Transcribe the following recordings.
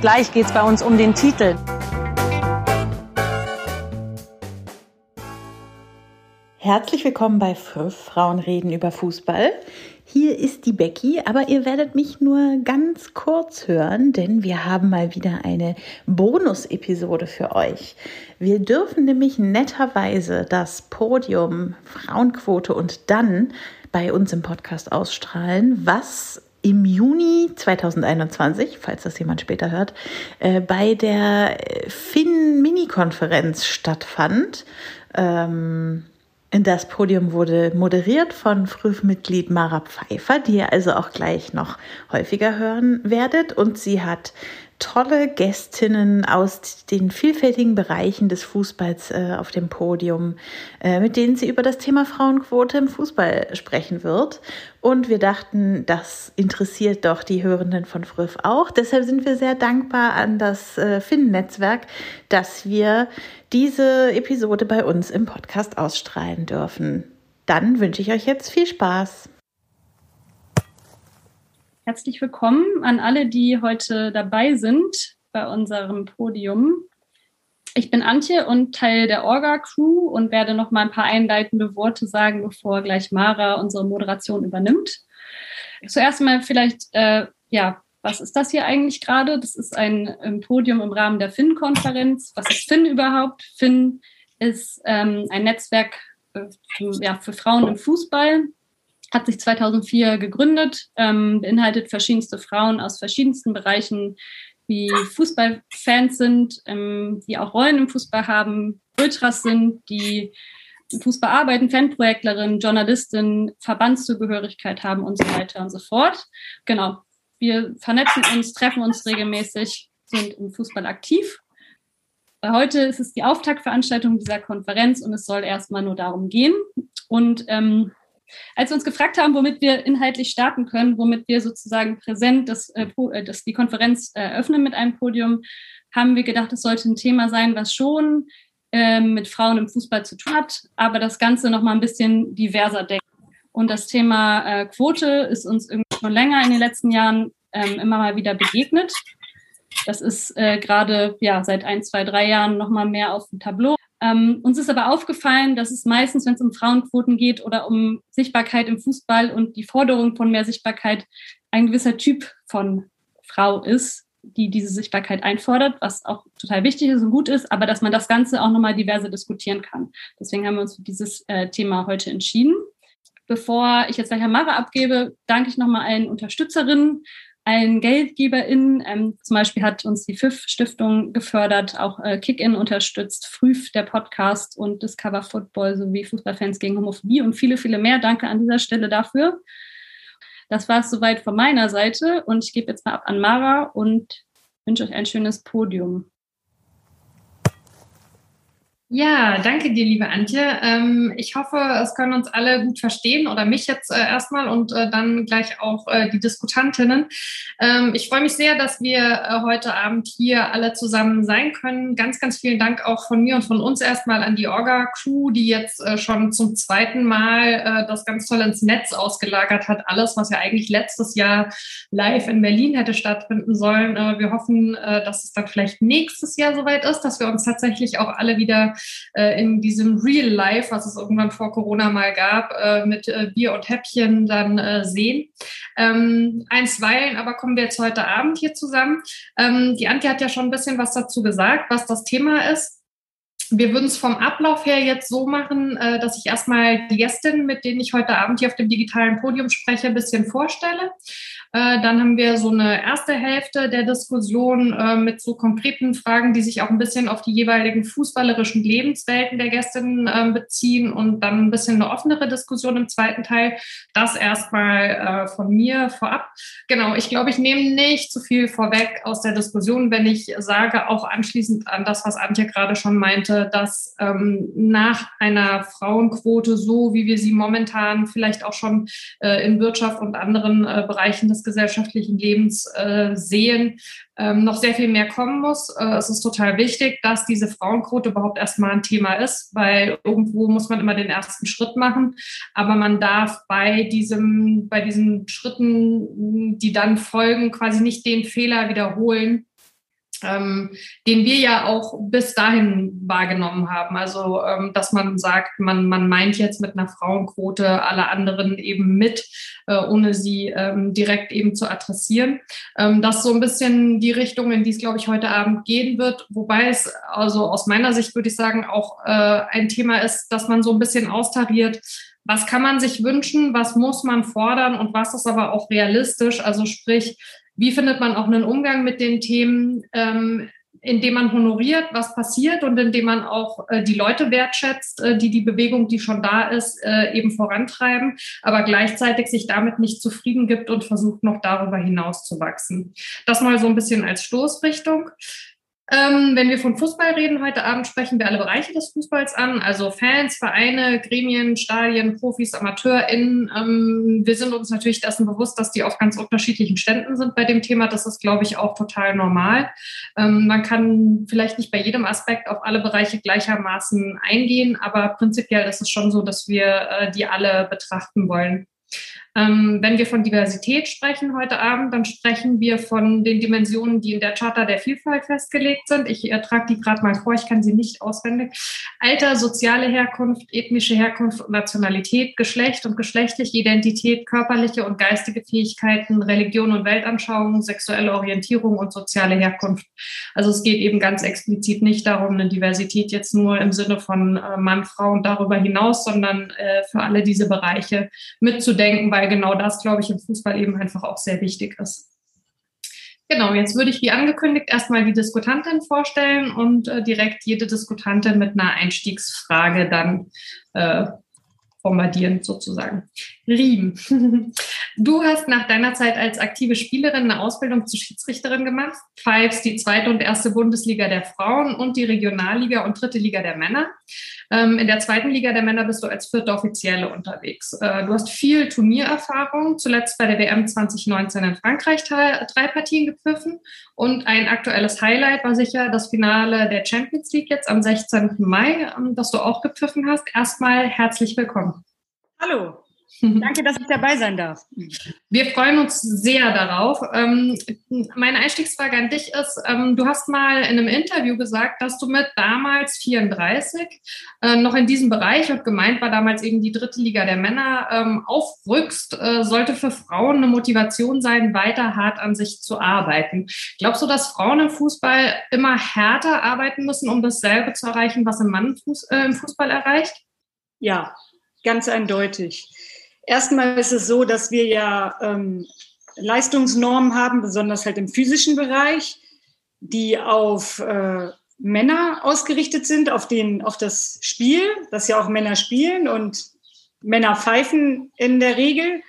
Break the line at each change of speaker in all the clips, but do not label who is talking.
Gleich geht es bei uns um den Titel.
Herzlich willkommen bei Fünf Frauen reden über Fußball. Hier ist die Becky, aber ihr werdet mich nur ganz kurz hören, denn wir haben mal wieder eine Bonus-Episode für euch. Wir dürfen nämlich netterweise das Podium Frauenquote und dann bei uns im Podcast ausstrahlen, was im Juni 2021, falls das jemand später hört, äh, bei der Finn-Mini-Konferenz stattfand. Ähm, das Podium wurde moderiert von Frühmitglied Mara Pfeiffer, die ihr also auch gleich noch häufiger hören werdet. Und sie hat tolle Gästinnen aus den vielfältigen Bereichen des Fußballs äh, auf dem Podium, äh, mit denen sie über das Thema Frauenquote im Fußball sprechen wird. Und wir dachten, das interessiert doch die Hörenden von Früff auch. Deshalb sind wir sehr dankbar an das äh, Finn-Netzwerk, dass wir diese Episode bei uns im Podcast ausstrahlen dürfen. Dann wünsche ich euch jetzt viel Spaß.
Herzlich willkommen an alle, die heute dabei sind bei unserem Podium. Ich bin Antje und Teil der Orga-Crew und werde noch mal ein paar einleitende Worte sagen, bevor gleich Mara unsere Moderation übernimmt. Zuerst mal vielleicht, äh, ja, was ist das hier eigentlich gerade? Das ist ein, ein Podium im Rahmen der FIN-Konferenz. Was ist FIN überhaupt? FIN ist ähm, ein Netzwerk äh, ja, für Frauen im Fußball hat sich 2004 gegründet, ähm, beinhaltet verschiedenste Frauen aus verschiedensten Bereichen, die Fußballfans sind, ähm, die auch Rollen im Fußball haben, Ultras sind, die im Fußball arbeiten, Fanprojektlerin, Journalistin, Verbandszugehörigkeit haben und so weiter und so fort. Genau. Wir vernetzen uns, treffen uns regelmäßig, sind im Fußball aktiv. Heute ist es die Auftaktveranstaltung dieser Konferenz und es soll erstmal nur darum gehen. Und ähm, als wir uns gefragt haben, womit wir inhaltlich starten können, womit wir sozusagen präsent das, äh, äh das, die Konferenz eröffnen mit einem Podium, haben wir gedacht, es sollte ein Thema sein, was schon äh, mit Frauen im Fußball zu tun hat, aber das Ganze nochmal ein bisschen diverser denkt. Und das Thema äh, Quote ist uns irgendwie schon länger in den letzten Jahren ähm, immer mal wieder begegnet. Das ist äh, gerade ja, seit ein, zwei, drei Jahren nochmal mehr auf dem Tableau. Ähm, uns ist aber aufgefallen, dass es meistens, wenn es um Frauenquoten geht oder um Sichtbarkeit im Fußball und die Forderung von mehr Sichtbarkeit, ein gewisser Typ von Frau ist, die diese Sichtbarkeit einfordert, was auch total wichtig ist und gut ist, aber dass man das Ganze auch nochmal diverse diskutieren kann. Deswegen haben wir uns für dieses äh, Thema heute entschieden. Bevor ich jetzt gleich an Mara abgebe, danke ich nochmal allen Unterstützerinnen, allen GeldgeberInnen. Ähm, zum Beispiel hat uns die FIF-Stiftung gefördert, auch äh, Kick-In unterstützt, Früh der Podcast und Discover Football sowie Fußballfans gegen Homophobie und viele, viele mehr. Danke an dieser Stelle dafür. Das war es soweit von meiner Seite und ich gebe jetzt mal ab an Mara und wünsche euch ein schönes Podium.
Ja, danke dir, liebe Antje. Ähm, ich hoffe, es können uns alle gut verstehen oder mich jetzt äh, erstmal und äh, dann gleich auch äh, die Diskutantinnen. Ähm, ich freue mich sehr, dass wir heute Abend hier alle zusammen sein können. Ganz, ganz vielen Dank auch von mir und von uns erstmal an die Orga-Crew, die jetzt schon zum zweiten Mal das ganz toll ins Netz ausgelagert hat. Alles, was ja eigentlich letztes Jahr live in Berlin hätte stattfinden sollen. wir hoffen, dass es dann vielleicht nächstes Jahr soweit ist, dass wir uns tatsächlich auch alle wieder äh, in diesem Real Life, was es irgendwann vor Corona mal gab, äh, mit äh, Bier und Häppchen dann äh, sehen. Ähm, einstweilen aber kommen wir jetzt heute Abend hier zusammen. Ähm, die Antje hat ja schon ein bisschen was dazu gesagt, was das Thema ist. wir würden es vom Ablauf her jetzt so machen, äh, dass ich erstmal die Gästinnen, mit denen ich heute Abend hier auf dem digitalen Podium spreche, ein bisschen vorstelle. Äh, dann haben wir so eine erste Hälfte der Diskussion äh, mit so konkreten Fragen, die sich auch ein bisschen auf die jeweiligen fußballerischen Lebenswelten der Gästinnen äh, beziehen und dann ein bisschen eine offenere Diskussion im zweiten Teil. Das erstmal äh, von mir vorab. Genau, ich glaube, ich nehme nicht zu viel vorweg aus der Diskussion, wenn ich sage, auch anschließend an das, was Antje gerade schon meinte, dass ähm, nach einer Frauenquote, so wie wir sie momentan vielleicht auch schon in Wirtschaft und anderen Bereichen des des gesellschaftlichen Lebens äh, sehen, ähm, noch sehr viel mehr kommen muss. Äh, es ist total wichtig, dass diese Frauenquote überhaupt erstmal ein Thema ist, weil irgendwo muss man immer den ersten Schritt machen. Aber man darf bei diesem, bei diesen Schritten, die dann folgen, quasi nicht den Fehler wiederholen, ähm, den wir ja auch bis dahin wahrgenommen haben. Also, ähm, dass man sagt, man, man meint jetzt mit einer Frauenquote alle anderen eben mit, äh, ohne sie ähm, direkt eben zu adressieren. Ähm, das ist so ein bisschen die Richtung, in die es, glaube ich, heute Abend gehen wird. Wobei es, also aus meiner Sicht würde ich sagen, auch äh, ein Thema ist, dass man so ein bisschen austariert, was kann man sich wünschen, was muss man fordern und was ist aber auch realistisch. Also sprich, wie findet man auch einen Umgang mit den Themen, ähm, indem man honoriert, was passiert und indem man auch äh, die Leute wertschätzt, äh, die die Bewegung, die schon da ist, äh, eben vorantreiben, aber gleichzeitig sich damit nicht zufrieden gibt und versucht noch darüber hinaus zu wachsen. Das mal so ein bisschen als Stoßrichtung. Ähm, wenn wir von Fußball reden, heute Abend sprechen wir alle Bereiche des Fußballs an, also Fans, Vereine, Gremien, Stadien, Profis, AmateurInnen. Ähm, wir sind uns natürlich dessen bewusst, dass die auf ganz unterschiedlichen Ständen sind bei dem Thema. Das ist, glaube ich, auch total normal. Ähm, man kann vielleicht nicht bei jedem Aspekt auf alle Bereiche gleichermaßen eingehen, aber prinzipiell ist es schon so, dass wir äh, die alle betrachten wollen. Ähm, wenn wir von Diversität sprechen heute Abend, dann sprechen wir von den Dimensionen, die in der Charta der Vielfalt festgelegt sind. Ich äh, trage die gerade mal vor, ich kann sie nicht auswendig. Alter, soziale Herkunft, ethnische Herkunft Nationalität, Geschlecht und geschlechtliche Identität, körperliche und geistige Fähigkeiten, Religion und Weltanschauung, sexuelle Orientierung und soziale Herkunft. Also es geht eben ganz explizit nicht darum, eine Diversität jetzt nur im Sinne von äh, Mann, Frau und darüber hinaus, sondern äh, für alle diese Bereiche mitzudenken, weil genau das, glaube ich, im Fußball eben einfach auch sehr wichtig ist. Genau, jetzt würde ich wie angekündigt erstmal die Diskutantin vorstellen und äh, direkt jede Diskutantin mit einer Einstiegsfrage dann äh, bombardieren sozusagen. Riem, du hast nach deiner Zeit als aktive Spielerin eine Ausbildung zur Schiedsrichterin gemacht, pfeifst die zweite und erste Bundesliga der Frauen und die Regionalliga und dritte Liga der Männer. Ähm, in der zweiten Liga der Männer bist du als vierte Offizielle unterwegs. Äh, du hast viel Turniererfahrung, zuletzt bei der WM 2019 in Frankreich drei Partien gepfiffen und ein aktuelles Highlight war sicher das Finale der Champions League jetzt am 16. Mai, ähm, das du auch gepfiffen hast. Erstmal herzlich willkommen.
Hallo, Danke, dass ich dabei sein darf.
Wir freuen uns sehr darauf. Ähm, meine Einstiegsfrage an dich ist, ähm, du hast mal in einem Interview gesagt, dass du mit damals 34 äh, noch in diesem Bereich und gemeint war damals eben die dritte Liga der Männer ähm, aufrückst, äh, sollte für Frauen eine Motivation sein, weiter hart an sich zu arbeiten. Glaubst du, dass Frauen im Fußball immer härter arbeiten müssen, um dasselbe zu erreichen, was ein Mann äh, im Fußball erreicht?
Ja, ganz eindeutig. Erstmal ist es so, dass wir ja ähm, Leistungsnormen haben, besonders halt im physischen Bereich, die auf äh, Männer ausgerichtet sind, auf, den, auf das Spiel, das ja auch Männer spielen und Männer pfeifen in der Regel.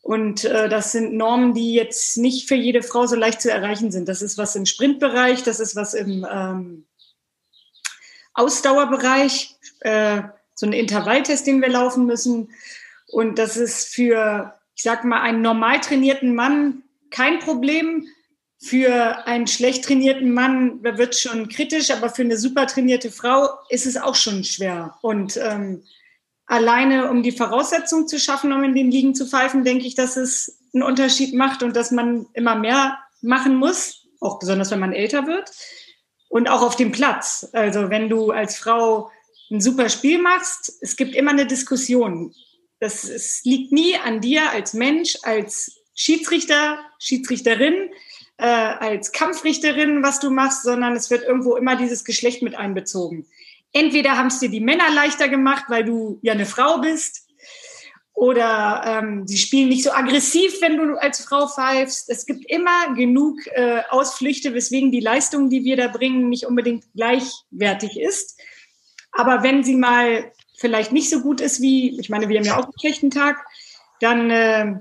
Und äh, das sind Normen, die jetzt nicht für jede Frau so leicht zu erreichen sind. Das ist was im Sprintbereich, das ist was im ähm, Ausdauerbereich, äh, so ein Intervalltest, den wir laufen müssen. Und das ist für, ich sag mal, einen normal trainierten Mann kein Problem. Für einen schlecht trainierten Mann wird schon kritisch, aber für eine super trainierte Frau ist es auch schon schwer. Und ähm, alleine, um die Voraussetzungen zu schaffen, um in den Ligen zu pfeifen, denke ich, dass es einen Unterschied macht und dass man immer mehr machen muss, auch besonders wenn man älter wird. Und auch auf dem Platz. Also wenn du als Frau ein super Spiel machst, es gibt immer eine Diskussion. Das es liegt nie an dir als Mensch, als Schiedsrichter, Schiedsrichterin, äh, als Kampfrichterin, was du machst, sondern es wird irgendwo immer dieses Geschlecht mit einbezogen. entweder haben es dir die Männer leichter gemacht, weil du ja eine Frau bist, oder ähm, sie spielen nicht so aggressiv, wenn du als Frau pfeifst. Es gibt immer genug äh, Ausflüchte, weswegen die Leistung, die wir da bringen, nicht unbedingt gleichwertig ist. Aber wenn sie mal vielleicht nicht so gut ist wie, ich meine, wir haben ja auch einen schlechten Tag, dann äh,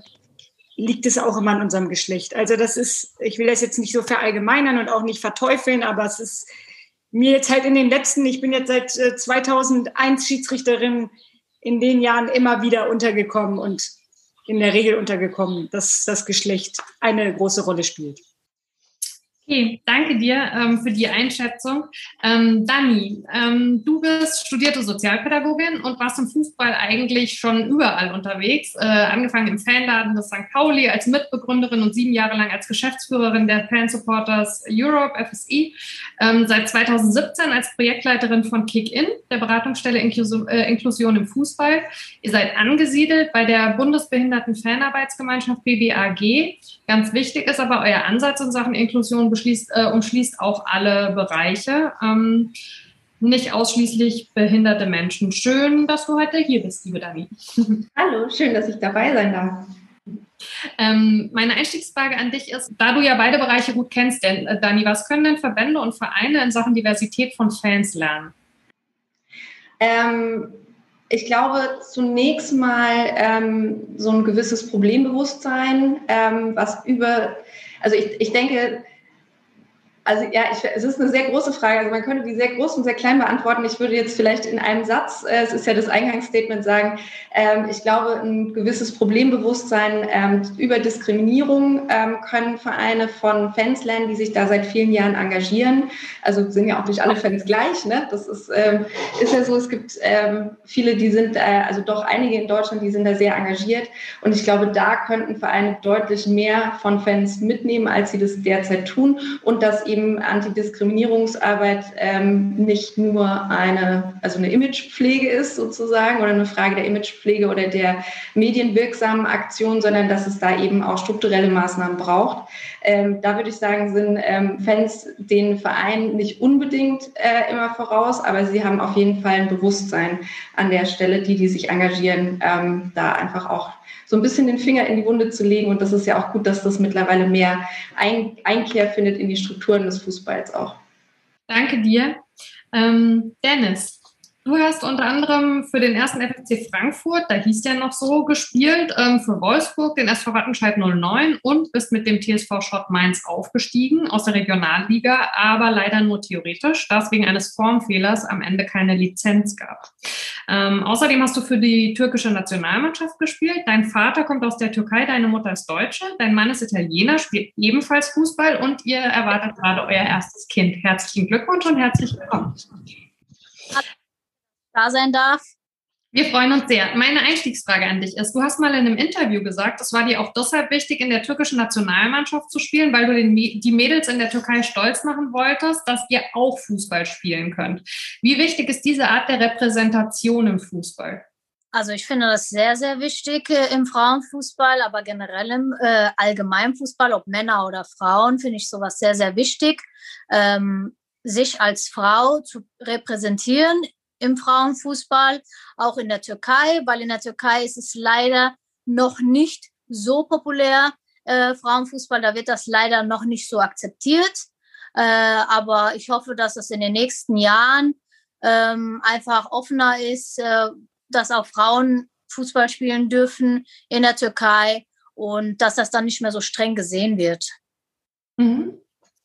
liegt es auch immer an unserem Geschlecht. Also das ist, ich will das jetzt nicht so verallgemeinern und auch nicht verteufeln, aber es ist mir jetzt halt in den letzten, ich bin jetzt seit 2001 äh, Schiedsrichterin, in den Jahren immer wieder untergekommen und in der Regel untergekommen, dass das Geschlecht eine große Rolle spielt.
Okay, danke dir ähm, für die Einschätzung. Ähm, Dani, ähm, du bist studierte Sozialpädagogin und warst im Fußball eigentlich schon überall unterwegs. Äh, angefangen im Fanladen des St. Pauli als Mitbegründerin und sieben Jahre lang als Geschäftsführerin der Fansupporters Europe, FSI. Ähm, seit 2017 als Projektleiterin von Kick-In, der Beratungsstelle Inklusion, äh, Inklusion im Fußball. Ihr seid angesiedelt bei der Bundesbehinderten Fanarbeitsgemeinschaft BBAG. Ganz wichtig ist aber euer Ansatz in Sachen Inklusion beschließt, äh, umschließt auch alle Bereiche. Ähm, nicht ausschließlich behinderte Menschen. Schön, dass du heute hier bist, liebe Dani.
Hallo, schön, dass ich dabei sein darf.
Ähm, meine Einstiegsfrage an dich ist, da du ja beide Bereiche gut kennst, denn, äh, Dani, was können denn Verbände und Vereine in Sachen Diversität von Fans lernen?
Ähm, ich glaube, zunächst mal ähm, so ein gewisses Problembewusstsein, ähm, was über, also ich, ich denke, also ja, ich, es ist eine sehr große Frage. Also man könnte die sehr groß und sehr klein beantworten. Ich würde jetzt vielleicht in einem Satz, äh, es ist ja das Eingangsstatement, sagen, ähm, ich glaube, ein gewisses Problembewusstsein ähm, über Diskriminierung ähm, können Vereine von Fans lernen, die sich da seit vielen Jahren engagieren. Also sind ja auch nicht alle Fans gleich. Ne? Das ist, ähm, ist ja so, es gibt ähm, viele, die sind, äh, also doch einige in Deutschland, die sind da sehr engagiert. Und ich glaube, da könnten Vereine deutlich mehr von Fans mitnehmen, als sie das derzeit tun. Und das eben Antidiskriminierungsarbeit ähm, nicht nur eine, also eine Imagepflege ist sozusagen oder eine Frage der Imagepflege oder der medienwirksamen Aktion, sondern dass es da eben auch strukturelle Maßnahmen braucht. Ähm, da würde ich sagen, sind ähm, Fans den Verein nicht unbedingt äh, immer voraus, aber sie haben auf jeden Fall ein Bewusstsein an der Stelle, die, die sich engagieren, ähm, da einfach auch so ein bisschen den Finger in die Wunde zu legen. Und das ist ja auch gut, dass das mittlerweile mehr Ein Einkehr findet in die Strukturen des Fußballs auch.
Danke dir. Ähm, Dennis, Du hast unter anderem für den ersten FFC Frankfurt, da hieß der noch so, gespielt, ähm, für Wolfsburg, den SV Wattenscheid 09 und bist mit dem TSV Schott Mainz aufgestiegen aus der Regionalliga, aber leider nur theoretisch, da es wegen eines Formfehlers am Ende keine Lizenz gab. Ähm, außerdem hast du für die türkische Nationalmannschaft gespielt. Dein Vater kommt aus der Türkei, deine Mutter ist Deutsche, dein Mann ist Italiener, spielt ebenfalls Fußball und ihr erwartet gerade euer erstes Kind. Herzlichen Glückwunsch und herzlich willkommen
da sein darf.
Wir freuen uns sehr. Meine Einstiegsfrage an dich ist, du hast mal in einem Interview gesagt, es war dir auch deshalb wichtig, in der türkischen Nationalmannschaft zu spielen, weil du den, die Mädels in der Türkei stolz machen wolltest, dass ihr auch Fußball spielen könnt. Wie wichtig ist diese Art der Repräsentation im Fußball?
Also ich finde das sehr, sehr wichtig äh, im Frauenfußball, aber generell im äh, Allgemeinfußball, ob Männer oder Frauen, finde ich sowas sehr, sehr wichtig. Ähm, sich als Frau zu repräsentieren im Frauenfußball, auch in der Türkei, weil in der Türkei ist es leider noch nicht so populär, äh, Frauenfußball, da wird das leider noch nicht so akzeptiert. Äh, aber ich hoffe, dass es in den nächsten Jahren ähm, einfach offener ist, äh, dass auch Frauen Fußball spielen dürfen in der Türkei und dass das dann nicht mehr so streng gesehen wird.
Mhm.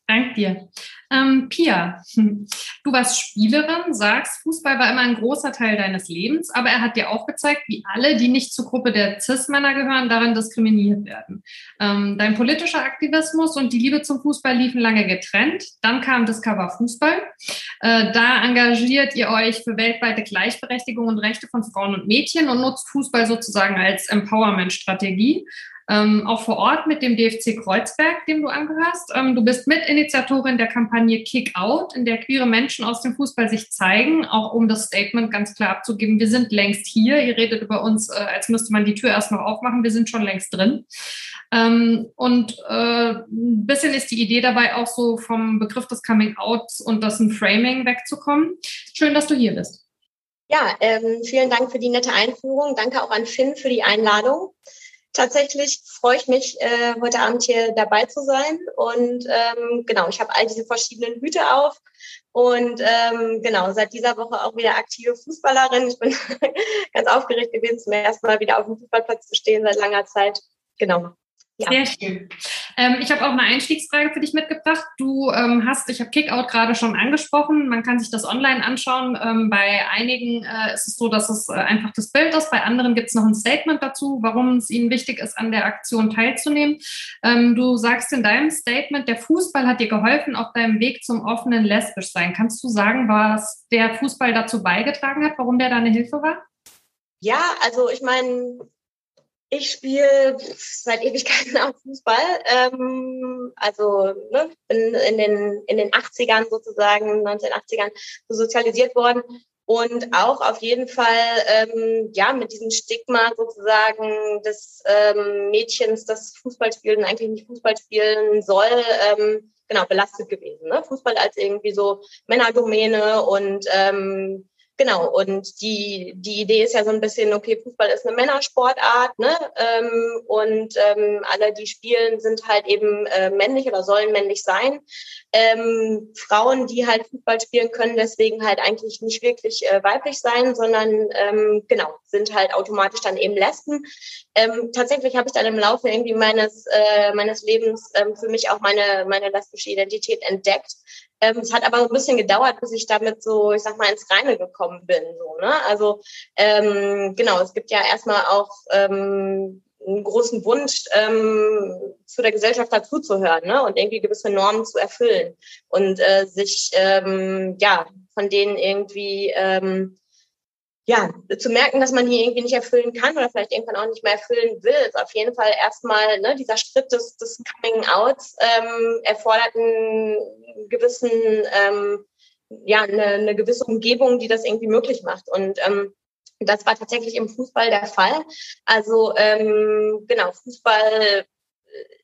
Danke dir. Ähm, Pia, du warst Spielerin, sagst, Fußball war immer ein großer Teil deines Lebens, aber er hat dir auch gezeigt, wie alle, die nicht zur Gruppe der CIS-Männer gehören, darin diskriminiert werden. Ähm, dein politischer Aktivismus und die Liebe zum Fußball liefen lange getrennt. Dann kam Discover Fußball. Äh, da engagiert ihr euch für weltweite Gleichberechtigung und Rechte von Frauen und Mädchen und nutzt Fußball sozusagen als Empowerment-Strategie. Ähm, auch vor Ort mit dem DFC Kreuzberg, dem du angehörst. Ähm, du bist Mitinitiatorin der Kampagne Kick Out, in der queere Menschen aus dem Fußball sich zeigen, auch um das Statement ganz klar abzugeben, wir sind längst hier. Ihr redet über uns, äh, als müsste man die Tür erst noch aufmachen, wir sind schon längst drin. Ähm, und äh, ein bisschen ist die Idee dabei auch so vom Begriff des Coming Outs und dessen Framing wegzukommen. Schön, dass du hier bist.
Ja, ähm, vielen Dank für die nette Einführung. Danke auch an Finn für die Einladung. Tatsächlich freue ich mich, äh, heute Abend hier dabei zu sein. Und ähm, genau, ich habe all diese verschiedenen Hüte auf und ähm, genau, seit dieser Woche auch wieder aktive Fußballerin. Ich bin ganz aufgeregt gewesen, zum ersten Mal wieder auf dem Fußballplatz zu stehen seit langer Zeit. Genau.
Ja. Sehr schön. Ähm, ich habe auch eine Einstiegsfrage für dich mitgebracht. Du ähm, hast, ich habe Kickout gerade schon angesprochen, man kann sich das online anschauen. Ähm, bei einigen äh, ist es so, dass es äh, einfach das Bild ist, bei anderen gibt es noch ein Statement dazu, warum es ihnen wichtig ist, an der Aktion teilzunehmen. Ähm, du sagst in deinem Statement, der Fußball hat dir geholfen auf deinem Weg zum offenen Lesbischsein. Kannst du sagen, was der Fußball dazu beigetragen hat, warum der deine Hilfe war?
Ja, also ich meine, ich spiele seit Ewigkeiten auch Fußball. Ähm, also ne, bin in den, in den 80ern sozusagen, 1980ern so sozialisiert worden und auch auf jeden Fall ähm, ja mit diesem Stigma sozusagen des ähm, Mädchens, das Fußball spielen eigentlich nicht Fußball spielen soll, ähm, genau belastet gewesen. Ne? Fußball als irgendwie so Männerdomäne und ähm, Genau, und die, die Idee ist ja so ein bisschen, okay, Fußball ist eine Männersportart, ne? Ähm, und ähm, alle, die spielen, sind halt eben äh, männlich oder sollen männlich sein. Ähm, Frauen, die halt Fußball spielen, können deswegen halt eigentlich nicht wirklich äh, weiblich sein, sondern ähm, genau, sind halt automatisch dann eben Lesben. Ähm, tatsächlich habe ich dann im Laufe irgendwie meines, äh, meines Lebens ähm, für mich auch meine, meine lesbische Identität entdeckt. Ähm, es hat aber ein bisschen gedauert, bis ich damit so, ich sag mal, ins Reine gekommen bin. So, ne? Also ähm, genau, es gibt ja erstmal auch ähm, einen großen Wunsch, ähm, zu der Gesellschaft dazuzuhören ne? und irgendwie gewisse Normen zu erfüllen und äh, sich ähm, ja von denen irgendwie ähm, ja, zu merken, dass man die irgendwie nicht erfüllen kann oder vielleicht irgendwann auch nicht mehr erfüllen will, ist auf jeden Fall erstmal ne, dieser Schritt des, des Coming Outs ähm, erfordert einen gewissen, ähm, ja, eine, eine gewisse Umgebung, die das irgendwie möglich macht. Und ähm, das war tatsächlich im Fußball der Fall. Also ähm, genau, Fußball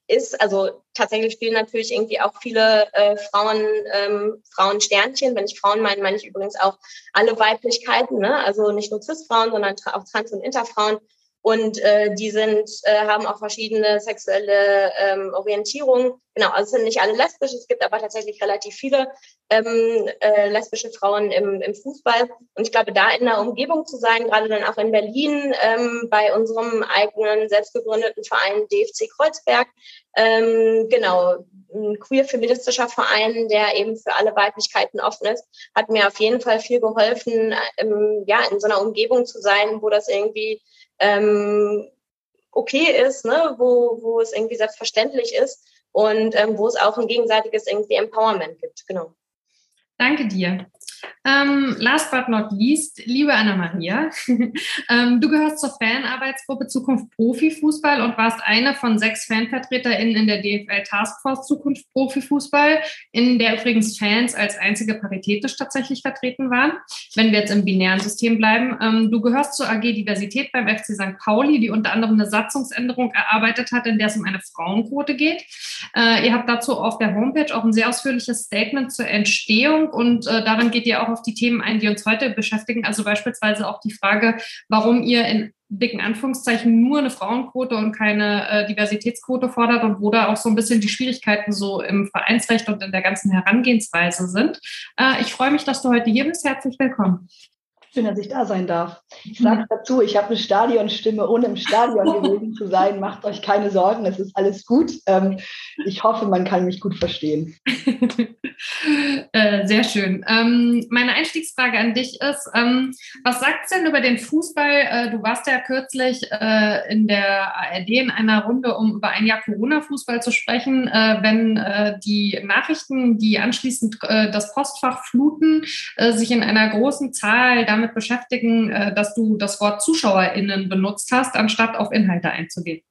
ist. Also tatsächlich spielen natürlich irgendwie auch viele äh, Frauen ähm, Frauen Sternchen. Wenn ich Frauen meine, meine ich übrigens auch alle Weiblichkeiten, ne? also nicht nur Cis-Frauen, sondern auch Trans- und Interfrauen. Und äh, die sind, äh, haben auch verschiedene sexuelle ähm, Orientierungen. Genau, also es sind nicht alle lesbisch, es gibt aber tatsächlich relativ viele ähm, äh, lesbische Frauen im, im Fußball. Und ich glaube, da in der Umgebung zu sein, gerade dann auch in Berlin, ähm, bei unserem eigenen selbstgegründeten Verein DFC Kreuzberg, ähm, genau, ein queer-feministischer Verein, der eben für alle Weiblichkeiten offen ist, hat mir auf jeden Fall viel geholfen, ähm, ja, in so einer Umgebung zu sein, wo das irgendwie ähm, okay ist, ne? wo, wo es irgendwie selbstverständlich ist und ähm, wo es auch ein gegenseitiges irgendwie Empowerment gibt. Genau.
Danke dir. Ähm, last but not least, liebe Anna-Maria, ähm, du gehörst zur Fanarbeitsgruppe Zukunft Profifußball und warst eine von sechs FanvertreterInnen in der DFL Taskforce Zukunft Profifußball, in der übrigens Fans als einzige paritätisch tatsächlich vertreten waren, wenn wir jetzt im binären System bleiben. Ähm, du gehörst zur AG Diversität beim FC St. Pauli, die unter anderem eine Satzungsänderung erarbeitet hat, in der es um eine Frauenquote geht. Äh, ihr habt dazu auf der Homepage auch ein sehr ausführliches Statement zur Entstehung und äh, darin geht ihr ihr auch auf die Themen ein, die uns heute beschäftigen. Also beispielsweise auch die Frage, warum ihr in dicken Anführungszeichen nur eine Frauenquote und keine äh, Diversitätsquote fordert und wo da auch so ein bisschen die Schwierigkeiten so im Vereinsrecht und in der ganzen Herangehensweise sind. Äh, ich freue mich, dass du heute hier bist. Herzlich willkommen.
Schön, dass ich da sein darf. Ich sage mhm. dazu, ich habe eine Stadionstimme, ohne im Stadion gewesen zu sein. Macht euch keine Sorgen, es ist alles gut. Ähm, ich hoffe, man kann mich gut verstehen.
Äh, sehr schön. Ähm, meine Einstiegsfrage an dich ist, ähm, was sagt es denn über den Fußball? Äh, du warst ja kürzlich äh, in der ARD in einer Runde, um über ein Jahr Corona-Fußball zu sprechen. wenn die Nachrichten, die anschließend das Postfach fluten, sich in einer großen Zahl damit damit beschäftigen, äh, dass du das Wort ZuschauerInnen benutzt hast, anstatt auf Inhalte einzugehen?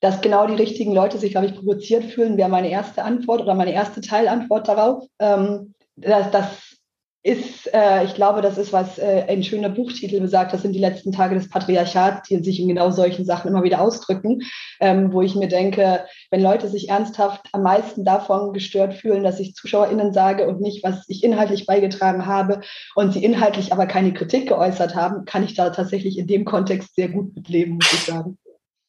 dass genau die richtigen Leute sich, glaube ich, provoziert fühlen, wäre meine erste Antwort oder meine erste Teilantwort darauf. Ähm, das, das ist, äh, ich glaube, das ist, was äh, ein schöner Buchtitel besagt, das sind die letzten Tage des Patriarchats, die sich in genau solchen Sachen immer wieder ausdrücken, ähm, wo ich mir denke, wenn Leute sich ernsthaft am meisten davon gestört fühlen, dass ich ZuschauerInnen sage und nicht, was ich inhaltlich beigetragen habe und sie inhaltlich aber keine Kritik geäußert haben, kann ich da tatsächlich in dem Kontext sehr gut mitleben, muss ich sagen.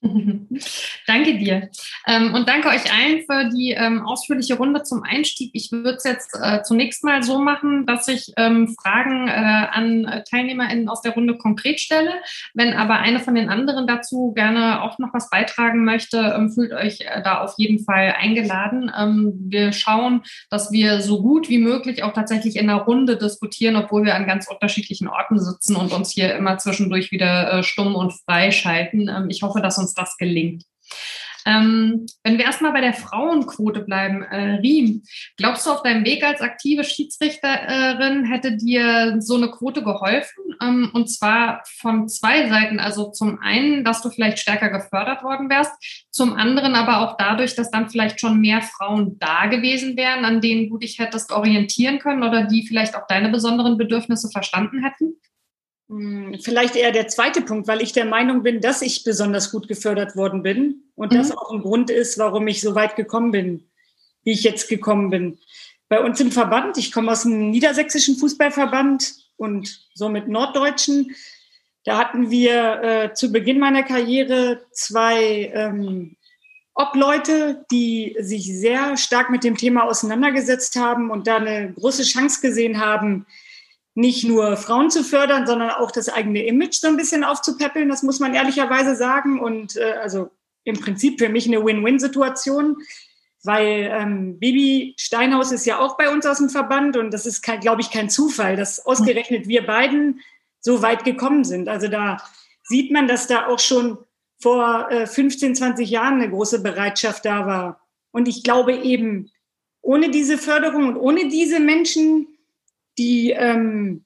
danke dir. Ähm, und danke euch allen für die ähm, ausführliche Runde zum Einstieg. Ich würde es jetzt äh, zunächst mal so machen, dass ich ähm, Fragen äh, an TeilnehmerInnen aus der Runde konkret stelle. Wenn aber eine von den anderen dazu gerne auch noch was beitragen möchte, fühlt euch äh, da auf jeden Fall eingeladen. Wir schauen, dass wir so gut wie möglich auch tatsächlich in der Runde diskutieren, obwohl wir an ganz unterschiedlichen Orten sitzen und uns hier immer zwischendurch wieder stumm und frei schalten. Ich hoffe, dass uns das gelingt. Ähm, wenn wir erstmal bei der Frauenquote bleiben, äh, Riem, glaubst du, auf deinem Weg als aktive Schiedsrichterin hätte dir so eine Quote geholfen? Ähm, und zwar von zwei Seiten. Also zum einen, dass du vielleicht stärker gefördert worden wärst, zum anderen aber auch dadurch, dass dann vielleicht schon mehr Frauen da gewesen wären, an denen du dich hättest orientieren können oder die vielleicht auch deine besonderen Bedürfnisse verstanden hätten?
Hm, vielleicht eher der zweite Punkt, weil ich der Meinung bin, dass ich besonders gut gefördert worden bin und mhm. das auch ein Grund ist, warum ich so weit gekommen bin, wie ich jetzt gekommen bin. Bei uns im Verband, ich komme aus dem niedersächsischen Fußballverband und somit norddeutschen, da hatten wir äh, zu Beginn meiner Karriere zwei ähm, Obleute, die sich sehr stark mit dem Thema auseinandergesetzt haben und da eine große Chance gesehen haben, nicht nur Frauen zu fördern, sondern auch das eigene Image so ein bisschen aufzupäppeln, das muss man ehrlicherweise sagen. Und äh, also im Prinzip für mich eine Win-Win-Situation, weil ähm, Bibi Steinhaus ist ja auch bei uns aus dem Verband und das ist, glaube ich, kein Zufall, dass ausgerechnet wir beiden so weit gekommen sind. Also da sieht man, dass da auch schon vor äh, 15, 20 Jahren eine große Bereitschaft da war. Und ich glaube eben, ohne diese Förderung und ohne diese Menschen, die, ähm,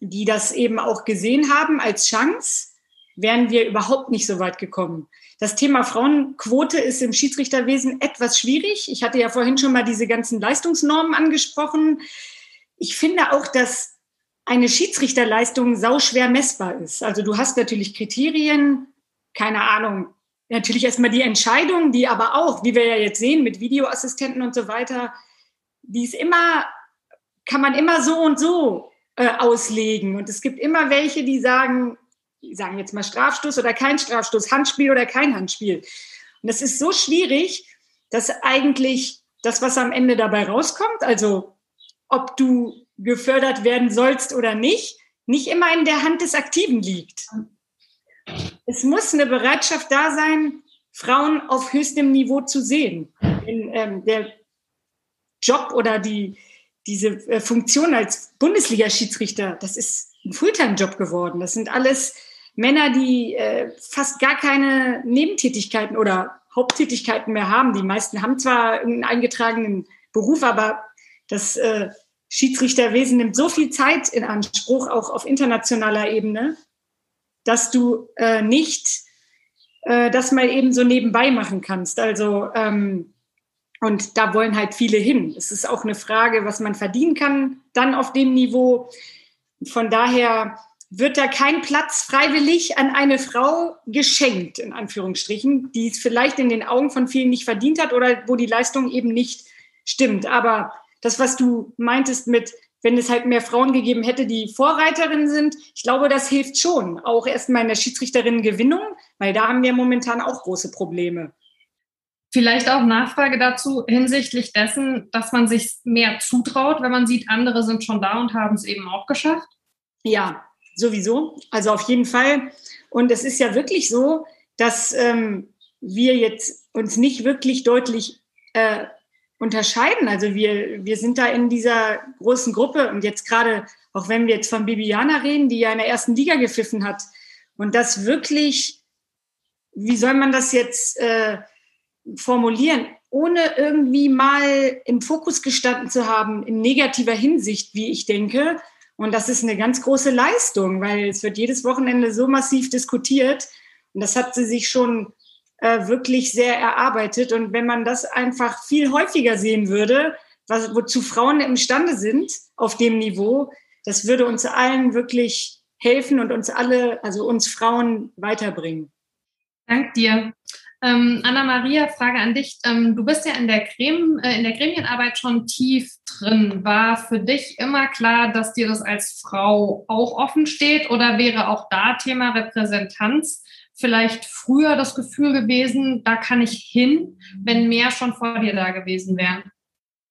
die das eben auch gesehen haben als Chance, wären wir überhaupt nicht so weit gekommen. Das Thema Frauenquote ist im Schiedsrichterwesen etwas schwierig. Ich hatte ja vorhin schon mal diese ganzen Leistungsnormen angesprochen. Ich finde auch, dass eine Schiedsrichterleistung sauschwer messbar ist. Also du hast natürlich Kriterien, keine Ahnung, natürlich erstmal die Entscheidung, die aber auch, wie wir ja jetzt sehen, mit Videoassistenten und so weiter, die ist immer kann man immer so und so äh, auslegen. Und es gibt immer welche, die sagen, die sagen jetzt mal Strafstoß oder kein Strafstoß, Handspiel oder kein Handspiel. Und das ist so schwierig, dass eigentlich das, was am Ende dabei rauskommt, also ob du gefördert werden sollst oder nicht, nicht immer in der Hand des Aktiven liegt. Es muss eine Bereitschaft da sein, Frauen auf höchstem Niveau zu sehen. In, ähm, der Job oder die, diese äh, Funktion als Bundesliga-Schiedsrichter, das ist ein Fulltime-Job geworden. Das sind alles Männer, die äh, fast gar keine Nebentätigkeiten oder Haupttätigkeiten mehr haben. Die meisten haben zwar einen eingetragenen Beruf, aber das äh, Schiedsrichterwesen nimmt so viel Zeit in Anspruch, auch auf internationaler Ebene, dass du äh, nicht äh, das mal eben so nebenbei machen kannst. Also ähm, und da wollen halt viele hin. Es ist auch eine Frage, was man verdienen kann dann auf dem Niveau. Von daher wird da kein Platz freiwillig an eine Frau geschenkt, in Anführungsstrichen, die es vielleicht in den Augen von vielen nicht verdient hat oder wo die Leistung eben nicht stimmt. Aber das, was du meintest mit, wenn es halt mehr Frauen gegeben hätte, die Vorreiterinnen sind, ich glaube, das hilft schon. Auch erstmal in der Schiedsrichterinnengewinnung, weil da haben wir momentan auch große Probleme.
Vielleicht auch Nachfrage dazu hinsichtlich dessen, dass man sich mehr zutraut, wenn man sieht, andere sind schon da und haben es eben auch geschafft?
Ja, sowieso. Also auf jeden Fall. Und es ist ja wirklich so, dass ähm, wir jetzt uns nicht wirklich deutlich äh, unterscheiden. Also wir, wir sind da in dieser großen Gruppe und jetzt gerade, auch wenn wir jetzt von Bibiana reden, die ja in der ersten Liga gepfiffen hat und das wirklich, wie soll man das jetzt äh, formulieren, ohne irgendwie mal im Fokus gestanden zu haben, in negativer Hinsicht, wie ich denke. Und das ist eine ganz große Leistung, weil es wird jedes Wochenende so massiv diskutiert. Und das hat sie sich schon äh, wirklich sehr erarbeitet. Und wenn man das einfach viel häufiger sehen würde, was, wozu Frauen imstande sind auf dem Niveau, das würde uns allen wirklich helfen und uns alle, also uns Frauen weiterbringen.
Dank dir. Ähm, Anna-Maria, Frage an dich. Ähm, du bist ja in der, Grem äh, in der Gremienarbeit schon tief drin. War für dich immer klar, dass dir das als Frau auch offen steht oder wäre auch da Thema Repräsentanz vielleicht früher das Gefühl gewesen, da kann ich hin, wenn mehr schon vor dir da gewesen wären?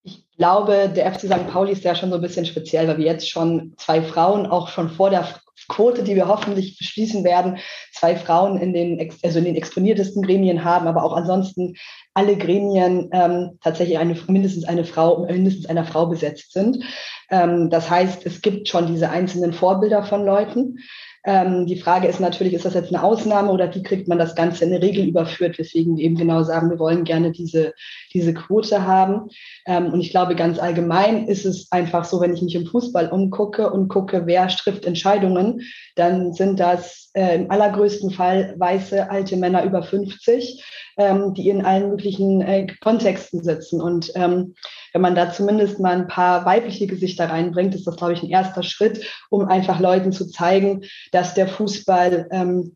Ich glaube, der FC St. Pauli ist ja schon so ein bisschen speziell, weil wir jetzt schon zwei Frauen auch schon vor der Quote, die wir hoffentlich beschließen werden, zwei Frauen in den, also in den exponiertesten Gremien haben, aber auch ansonsten alle Gremien ähm, tatsächlich eine, mindestens eine Frau, mindestens einer Frau besetzt sind. Ähm, das heißt, es gibt schon diese einzelnen Vorbilder von Leuten. Ähm, die Frage ist natürlich, ist das jetzt eine Ausnahme oder wie kriegt man das Ganze in eine Regel überführt, weswegen wir eben genau sagen, wir wollen gerne diese, diese Quote haben. Ähm, und ich glaube, ganz allgemein ist es einfach so, wenn ich mich im Fußball umgucke und gucke, wer trifft Entscheidungen, dann sind das äh, im allergrößten Fall weiße alte Männer über 50, ähm, die in allen möglichen äh, Kontexten sitzen. Und ähm, wenn man da zumindest mal ein paar weibliche Gesichter reinbringt, ist das, glaube ich, ein erster Schritt, um einfach Leuten zu zeigen, dass der Fußball ähm,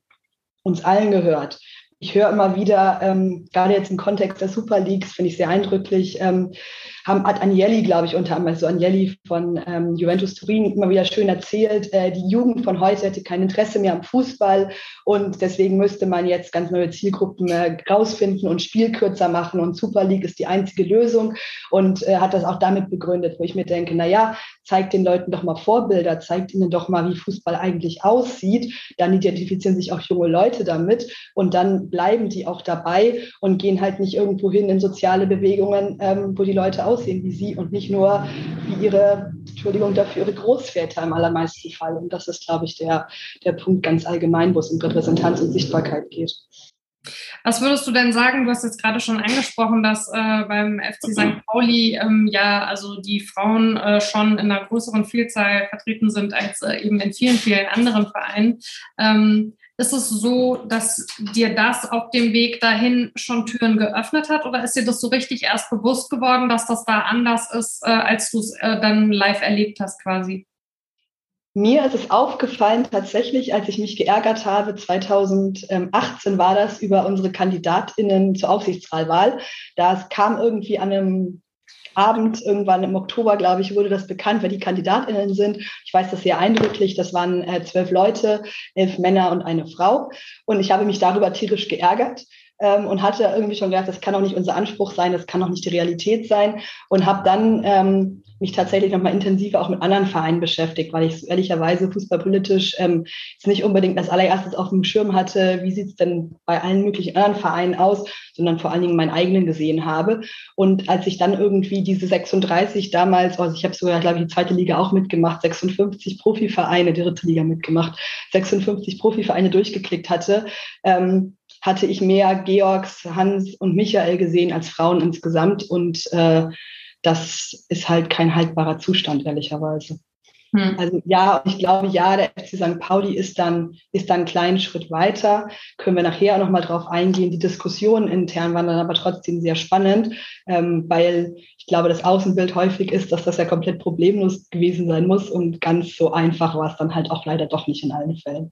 uns allen gehört. Ich höre immer wieder, ähm, gerade jetzt im Kontext der Super Leagues, finde ich sehr eindrücklich, ähm, haben, hat Agnelli, glaube ich, unter anderem, also Agnelli von ähm, Juventus Turin, immer wieder schön erzählt, äh, die Jugend von heute hätte kein Interesse mehr am Fußball und deswegen müsste man jetzt ganz neue Zielgruppen äh, rausfinden und Spielkürzer machen und Super League ist die einzige Lösung und äh, hat das auch damit begründet, wo ich mir denke, na ja, zeigt den Leuten doch mal Vorbilder, zeigt ihnen doch mal, wie Fußball eigentlich aussieht, dann identifizieren sich auch junge Leute damit und dann bleiben die auch dabei und gehen halt nicht irgendwo hin in soziale Bewegungen, ähm, wo die Leute aus aussehen wie sie und nicht nur wie ihre, Entschuldigung dafür, ihre Großväter im allermeisten Fall. Und das ist, glaube ich, der, der Punkt ganz allgemein, wo es um Repräsentanz und Sichtbarkeit geht.
Was würdest du denn sagen? Du hast jetzt gerade schon angesprochen, dass äh, beim FC St. Pauli ähm, ja also die Frauen äh, schon in einer größeren Vielzahl vertreten sind als äh, eben in vielen, vielen anderen Vereinen. Ähm, ist es so, dass dir das auf dem Weg dahin schon Türen geöffnet hat oder ist dir das so richtig erst bewusst geworden, dass das da anders ist, äh, als du es äh, dann live erlebt hast quasi?
Mir ist es aufgefallen tatsächlich, als ich mich geärgert habe, 2018 war das über unsere Kandidatinnen zur Aufsichtsratswahl. Da kam irgendwie an einem Abend, irgendwann im Oktober, glaube ich, wurde das bekannt, wer die KandidatInnen sind. Ich weiß das sehr eindrücklich. Das waren äh, zwölf Leute, elf Männer und eine Frau. Und ich habe mich darüber tierisch geärgert. Ähm, und hatte irgendwie schon gedacht, das kann auch nicht unser Anspruch sein, das kann auch nicht die Realität sein und habe dann ähm, mich tatsächlich nochmal intensiver auch mit anderen Vereinen beschäftigt, weil ich ehrlicherweise fußballpolitisch ähm, jetzt nicht unbedingt als allererstes auf dem Schirm hatte, wie sieht es denn bei allen möglichen anderen Vereinen aus, sondern vor allen Dingen meinen eigenen gesehen habe. Und als ich dann irgendwie diese 36 damals, also ich habe sogar, glaube ich, die zweite Liga auch mitgemacht, 56 Profivereine, die dritte Liga mitgemacht, 56 Profivereine durchgeklickt hatte, ähm, hatte ich mehr Georgs, Hans und Michael gesehen als Frauen insgesamt. Und äh, das ist halt kein haltbarer Zustand, ehrlicherweise. Hm. Also ja, ich glaube, ja, der FC St. Pauli ist dann, ist dann einen kleinen Schritt weiter. Können wir nachher auch nochmal drauf eingehen. Die Diskussionen intern waren dann aber trotzdem sehr spannend, ähm, weil ich glaube, das Außenbild häufig ist, dass das ja komplett problemlos gewesen sein muss und ganz so einfach war es dann halt auch leider doch nicht in allen Fällen.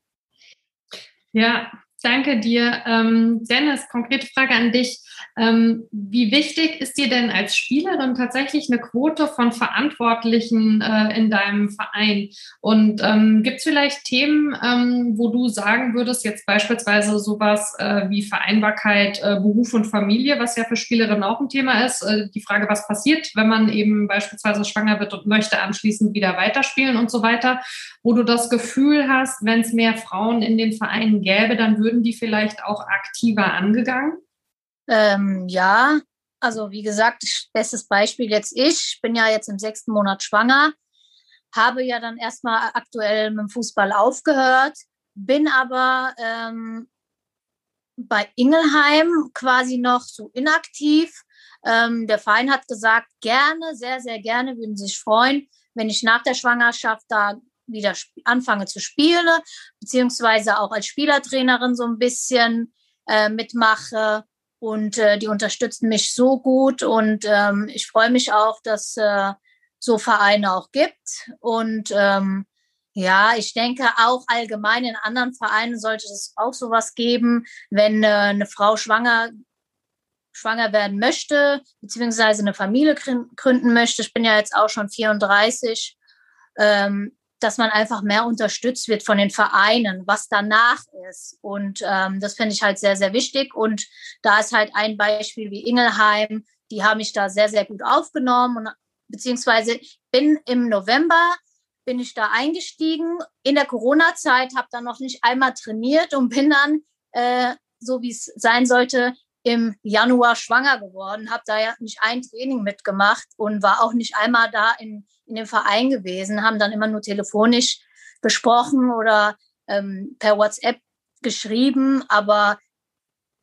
Ja, danke dir. Ähm, Dennis, konkrete Frage an dich. Ähm, wie wichtig ist dir denn als Spielerin tatsächlich eine Quote von Verantwortlichen äh, in deinem Verein? Und ähm, gibt es vielleicht Themen, ähm, wo du sagen würdest, jetzt beispielsweise sowas äh, wie Vereinbarkeit, äh, Beruf und Familie, was ja für Spielerinnen auch ein Thema ist, äh, die Frage, was passiert, wenn man eben beispielsweise schwanger wird und möchte anschließend wieder weiterspielen und so weiter, wo du das Gefühl hast, wenn es mehr Frauen in den Vereinen gäbe, dann würden die vielleicht auch aktiver angegangen?
Ähm, ja, also wie gesagt, bestes Beispiel jetzt ich, bin ja jetzt im sechsten Monat schwanger, habe ja dann erstmal aktuell mit dem Fußball aufgehört, bin aber ähm, bei Ingelheim quasi noch so inaktiv. Ähm, der Verein hat gesagt, gerne, sehr, sehr gerne, würden sich freuen, wenn ich nach der Schwangerschaft da wieder anfange zu spielen, beziehungsweise auch als Spielertrainerin so ein bisschen äh, mitmache. Und äh, die unterstützen mich so gut. Und ähm, ich freue mich auch, dass äh, so Vereine auch gibt. Und ähm, ja, ich denke auch allgemein in anderen Vereinen sollte es auch sowas geben, wenn äh, eine Frau schwanger schwanger werden möchte, beziehungsweise eine Familie gründen möchte. Ich bin ja jetzt auch schon 34, ähm, dass man einfach mehr unterstützt wird von den Vereinen, was danach ist. Und ähm, das finde ich halt sehr, sehr wichtig. Und da ist halt ein Beispiel wie Ingelheim, die haben mich da sehr, sehr gut aufgenommen. Und, beziehungsweise bin im November bin ich da eingestiegen in der Corona-Zeit, habe dann noch nicht einmal trainiert und bin dann, äh, so wie es sein sollte, im Januar schwanger geworden, habe da ja nicht ein Training mitgemacht und war auch nicht einmal da in, in dem Verein gewesen, haben dann immer nur telefonisch gesprochen oder ähm, per WhatsApp geschrieben, aber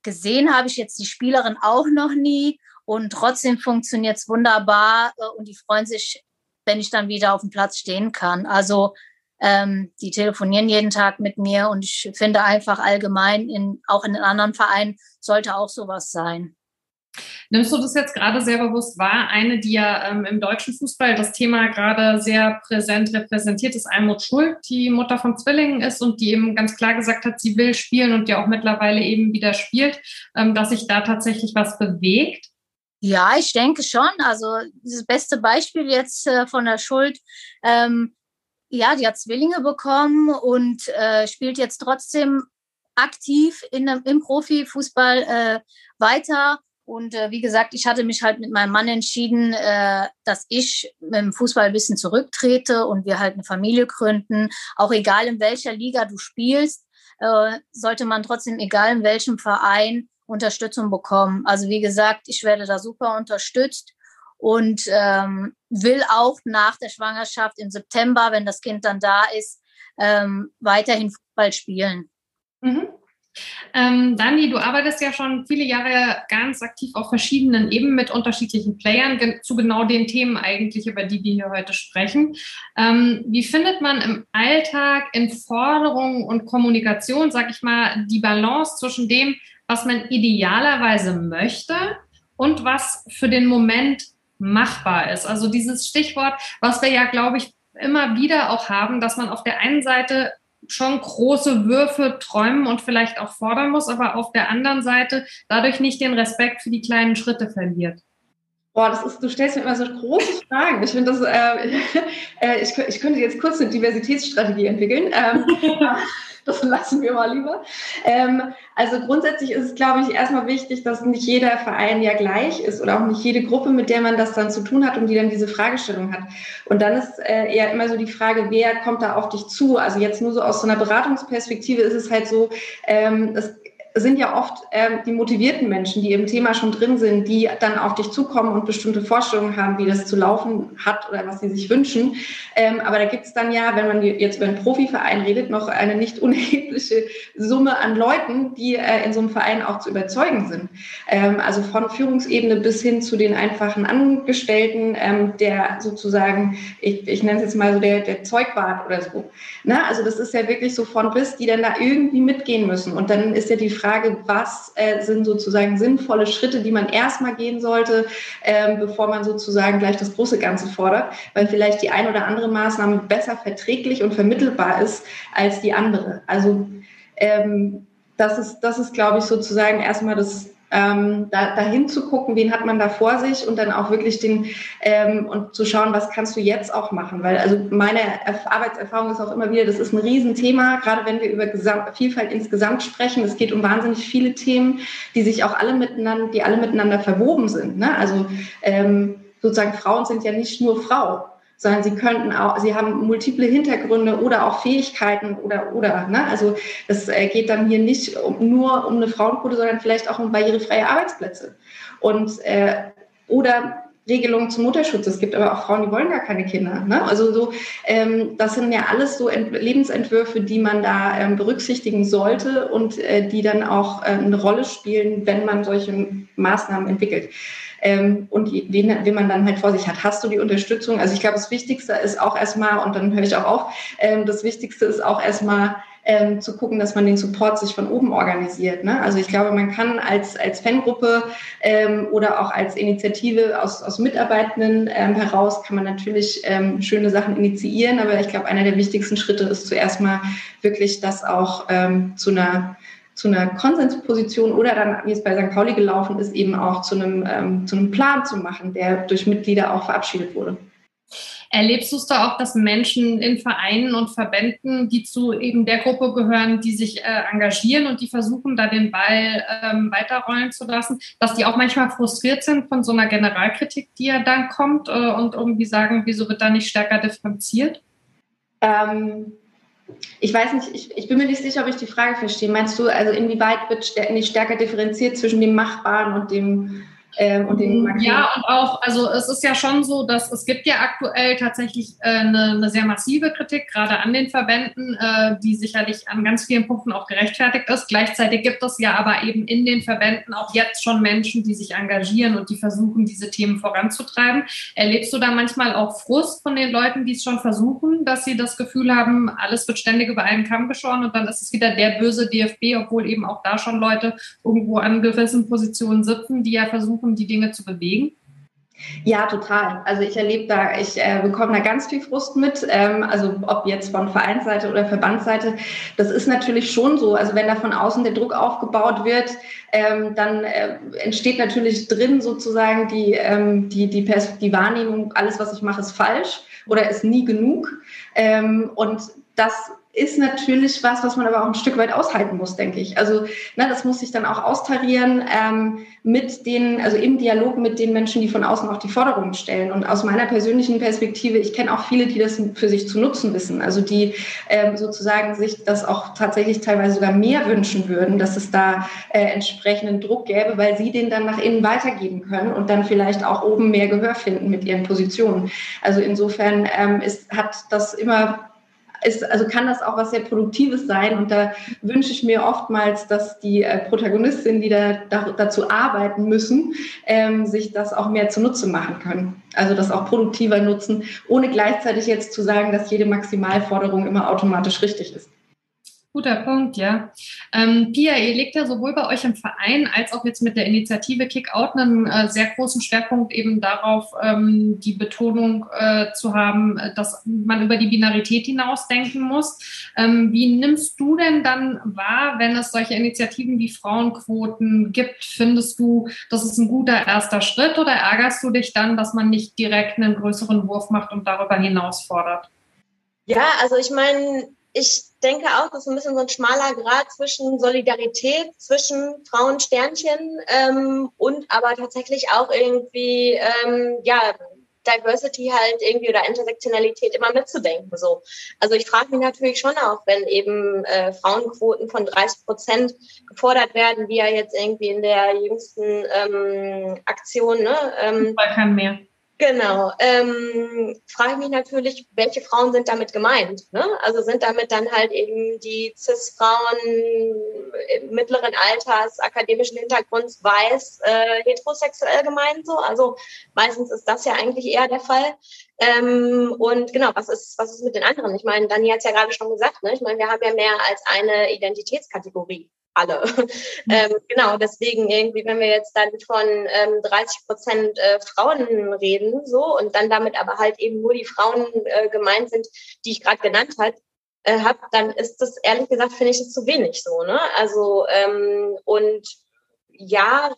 gesehen habe ich jetzt die Spielerin auch noch nie und trotzdem funktioniert es wunderbar äh, und die freuen sich, wenn ich dann wieder auf dem Platz stehen kann. Also ähm, die telefonieren jeden Tag mit mir und ich finde einfach allgemein, in, auch in den anderen Vereinen, sollte auch sowas sein.
Nimmst du das jetzt gerade sehr bewusst wahr? Eine, die ja ähm, im deutschen Fußball das Thema gerade sehr präsent repräsentiert, ist Almut Schuld, die Mutter von Zwillingen ist und die eben ganz klar gesagt hat, sie will spielen und ja auch mittlerweile eben wieder spielt, ähm, dass sich da tatsächlich was bewegt.
Ja, ich denke schon. Also das beste Beispiel jetzt äh, von der Schuld ähm, ja, die hat Zwillinge bekommen und äh, spielt jetzt trotzdem aktiv in, im Profifußball äh, weiter. Und äh, wie gesagt, ich hatte mich halt mit meinem Mann entschieden, äh, dass ich dem Fußball ein bisschen zurücktrete und wir halt eine Familie gründen. Auch egal in welcher Liga du spielst, äh, sollte man trotzdem, egal in welchem Verein, Unterstützung bekommen. Also wie gesagt, ich werde da super unterstützt und ähm, will auch nach der Schwangerschaft im September, wenn das Kind dann da ist, ähm, weiterhin Fußball spielen.
Mhm. Ähm, Dani, du arbeitest ja schon viele Jahre ganz aktiv auf verschiedenen Ebenen mit unterschiedlichen Playern gen zu genau den Themen eigentlich, über die wir hier heute sprechen. Ähm, wie findet man im Alltag in Forderungen und Kommunikation, sag ich mal, die Balance zwischen dem, was man idealerweise möchte und was für den Moment machbar ist. Also dieses Stichwort, was wir ja, glaube ich, immer wieder auch haben, dass man auf der einen Seite schon große Würfe träumen und vielleicht auch fordern muss, aber auf der anderen Seite dadurch nicht den Respekt für die kleinen Schritte verliert.
Boah, das ist, du stellst mir immer so große Fragen. Ich finde das, äh, äh, ich, ich könnte jetzt kurz eine Diversitätsstrategie entwickeln. Ähm, das lassen wir mal lieber. Ähm, also grundsätzlich ist es, glaube ich, erstmal wichtig, dass nicht jeder Verein ja gleich ist oder auch nicht jede Gruppe, mit der man das dann zu tun hat und die dann diese Fragestellung hat. Und dann ist äh, eher immer so die Frage, wer kommt da auf dich zu? Also jetzt nur so aus so einer Beratungsperspektive ist es halt so, ähm, es sind ja oft ähm, die motivierten Menschen, die im Thema schon drin sind, die dann auf dich zukommen und bestimmte Vorstellungen haben, wie das zu laufen hat oder was sie sich wünschen. Ähm, aber da gibt es dann ja, wenn man jetzt über einen Profiverein redet, noch eine nicht unerhebliche Summe an Leuten, die äh, in so einem Verein auch zu überzeugen sind. Ähm, also von Führungsebene bis hin zu den einfachen Angestellten, ähm, der sozusagen, ich, ich nenne es jetzt mal so der, der Zeugwart oder so. Na, also das ist ja wirklich so von bis, die dann da irgendwie mitgehen müssen. Und dann ist ja die Frage, was äh, sind sozusagen sinnvolle Schritte, die man erstmal gehen sollte, ähm, bevor man sozusagen gleich das große Ganze fordert, weil vielleicht die ein oder andere Maßnahme besser verträglich und vermittelbar ist als die andere. Also ähm, das ist, das ist, glaube ich, sozusagen erstmal das, ähm, da, dahin zu gucken, wen hat man da vor sich und dann auch wirklich den ähm, und zu schauen, was kannst du jetzt auch machen. Weil also meine Arbeitserfahrung ist auch immer wieder, das ist ein Riesenthema, gerade wenn wir über Gesamt, Vielfalt insgesamt sprechen. Es geht um wahnsinnig viele Themen, die sich auch alle miteinander, die alle miteinander verwoben sind. Ne? Also ähm, sozusagen Frauen sind ja nicht nur Frau sondern sie könnten auch, sie haben multiple Hintergründe oder auch Fähigkeiten oder oder. Ne? Also das äh, geht dann hier nicht nur um eine Frauenquote, sondern vielleicht auch um barrierefreie Arbeitsplätze und äh, oder Regelungen zum Mutterschutz. Es gibt aber auch Frauen, die wollen gar keine Kinder. Ne? Also so, ähm, das sind ja alles so Ent Lebensentwürfe, die man da ähm, berücksichtigen sollte und äh, die dann auch äh, eine Rolle spielen, wenn man solche Maßnahmen entwickelt ähm, und wen, wen man dann halt vor sich hat. Hast du die Unterstützung? Also ich glaube, das Wichtigste ist auch erstmal, und dann höre ich auch auf, ähm, das Wichtigste ist auch erstmal, ähm, zu gucken, dass man den Support sich von oben organisiert. Ne? Also ich glaube, man kann als, als Fangruppe ähm, oder auch als Initiative aus, aus Mitarbeitenden ähm, heraus, kann man natürlich ähm, schöne Sachen initiieren, aber ich glaube, einer der wichtigsten Schritte ist zuerst mal wirklich das auch ähm, zu einer zu einer Konsensposition oder dann, wie es bei St. Pauli gelaufen ist, eben auch zu einem, ähm, zu einem Plan zu machen, der durch Mitglieder auch verabschiedet wurde.
Erlebst du es da auch, dass Menschen in Vereinen und Verbänden, die zu eben der Gruppe gehören, die sich äh, engagieren und die versuchen, da den Ball ähm, weiterrollen zu lassen, dass die auch manchmal frustriert sind von so einer Generalkritik, die ja dann kommt äh, und irgendwie sagen, wieso wird da nicht stärker differenziert?
Ähm, ich weiß nicht, ich, ich, bin mir nicht sicher, ob ich die Frage verstehe. Meinst du, also inwieweit wird nicht stärker differenziert zwischen dem Machbaren und dem ähm, und den.
Ja, und auch, also es ist ja schon so, dass es gibt ja aktuell tatsächlich äh, eine, eine, sehr massive Kritik, gerade an den Verbänden, äh, die sicherlich an ganz vielen Punkten auch gerechtfertigt ist. Gleichzeitig gibt es ja aber eben in den Verbänden auch jetzt schon Menschen, die sich engagieren und die versuchen, diese Themen voranzutreiben. Erlebst du da manchmal auch Frust von den Leuten, die es schon versuchen, dass sie das Gefühl haben, alles wird ständig über einen Kamm geschoren und dann ist es wieder der böse DFB, obwohl eben auch da schon Leute irgendwo an gewissen Positionen sitzen, die ja versuchen, versuchen, die Dinge zu bewegen?
Ja, total. Also ich erlebe da, ich äh, bekomme da ganz viel Frust mit. Ähm, also ob jetzt von Vereinsseite oder Verbandsseite, das ist natürlich schon so. Also wenn da von außen der Druck aufgebaut wird, ähm, dann äh, entsteht natürlich drin sozusagen die, ähm, die, die, die Wahrnehmung, alles, was ich mache, ist falsch oder ist nie genug. Ähm, und das ist natürlich was, was man aber auch ein Stück weit aushalten muss, denke ich. Also ne, das muss sich dann auch austarieren ähm, mit den, also im Dialog mit den Menschen, die von außen auch die Forderungen stellen. Und aus meiner persönlichen Perspektive, ich kenne auch viele, die das für sich zu nutzen wissen, also die ähm, sozusagen sich das auch tatsächlich teilweise sogar mehr wünschen würden, dass es da äh, entsprechenden Druck gäbe, weil sie den dann nach innen weitergeben können und dann vielleicht auch oben mehr Gehör finden mit ihren Positionen. Also insofern ähm, ist, hat das immer ist, also kann das auch was sehr Produktives sein. Und da wünsche ich mir oftmals, dass die äh, Protagonistinnen, die da, da, dazu arbeiten müssen, ähm, sich das auch mehr zunutze machen können. Also das auch produktiver nutzen, ohne gleichzeitig jetzt zu sagen, dass jede Maximalforderung immer automatisch richtig ist.
Guter Punkt, ja. Ähm, Pia, ihr legt ja sowohl bei euch im Verein als auch jetzt mit der Initiative Kickout einen äh, sehr großen Schwerpunkt eben darauf, ähm, die Betonung äh, zu haben, äh, dass man über die Binarität hinaus denken muss. Ähm, wie nimmst du denn dann wahr, wenn es solche Initiativen wie Frauenquoten gibt? Findest du, das ist ein guter erster Schritt oder ärgerst du dich dann, dass man nicht direkt einen größeren Wurf macht und darüber hinaus fordert?
Ja, also ich meine, ich denke auch, das ist ein bisschen so ein schmaler Grad zwischen Solidarität, zwischen Frauensternchen ähm, und aber tatsächlich auch irgendwie, ähm, ja, Diversity halt irgendwie oder Intersektionalität immer mitzudenken. So. Also ich frage mich natürlich schon auch, wenn eben äh, Frauenquoten von 30 Prozent gefordert werden, wie ja jetzt irgendwie in der jüngsten ähm, Aktion, ne? Ähm,
Kein mehr.
Genau. Ähm, frage mich natürlich, welche Frauen sind damit gemeint? Ne? Also sind damit dann halt eben die CIS-Frauen mittleren Alters, akademischen Hintergrunds, weiß, äh, heterosexuell gemeint so? Also meistens ist das ja eigentlich eher der Fall. Ähm, und genau, was ist, was ist mit den anderen? Ich meine, Dani hat es ja gerade schon gesagt, ne? ich meine, wir haben ja mehr als eine Identitätskategorie alle. Ähm, genau, deswegen irgendwie, wenn wir jetzt dann von ähm, 30 Prozent äh, Frauen reden, so und dann damit aber halt eben nur die Frauen äh, gemeint sind, die ich gerade genannt habe, äh, hab, dann ist das ehrlich gesagt finde ich es zu wenig so, ne? Also ähm, und ja,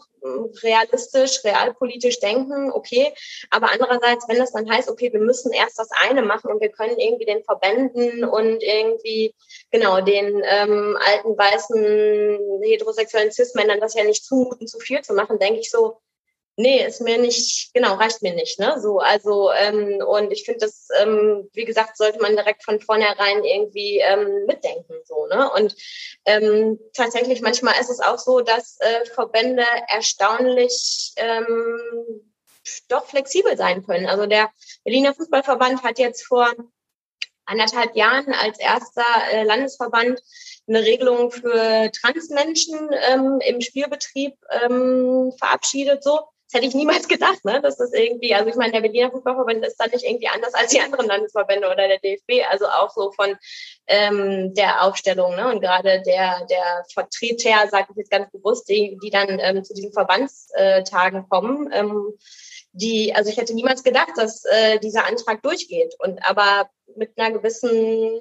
realistisch, realpolitisch denken, okay. Aber andererseits, wenn das dann heißt, okay, wir müssen erst das eine machen und wir können irgendwie den Verbänden und irgendwie, genau, den ähm, alten weißen heterosexuellen Cis-Männern das ja nicht zumuten, zu viel zu machen, denke ich so, nee, ist mir nicht, genau, reicht mir nicht, ne? So, also, ähm, und ich finde das, ähm, wie gesagt, sollte man direkt von vornherein irgendwie ähm, mitdenken, so, ne? Und ähm, tatsächlich manchmal ist es auch so, dass äh, Verbände erstaunlich ähm, doch flexibel sein können. Also der Berliner Fußballverband hat jetzt vor anderthalb Jahren als erster äh, Landesverband eine Regelung für Transmenschen ähm, im Spielbetrieb ähm, verabschiedet, so das hätte ich niemals gedacht, ne? dass das irgendwie, also ich meine, der Berliner Fußballverband ist da nicht irgendwie anders als die anderen Landesverbände oder der DFB, also auch so von ähm, der Aufstellung ne? und gerade der, der Vertreter, sage ich jetzt ganz bewusst, die, die dann ähm, zu diesen Verbandstagen kommen, ähm, die, also ich hätte niemals gedacht, dass äh, dieser Antrag durchgeht und aber mit einer gewissen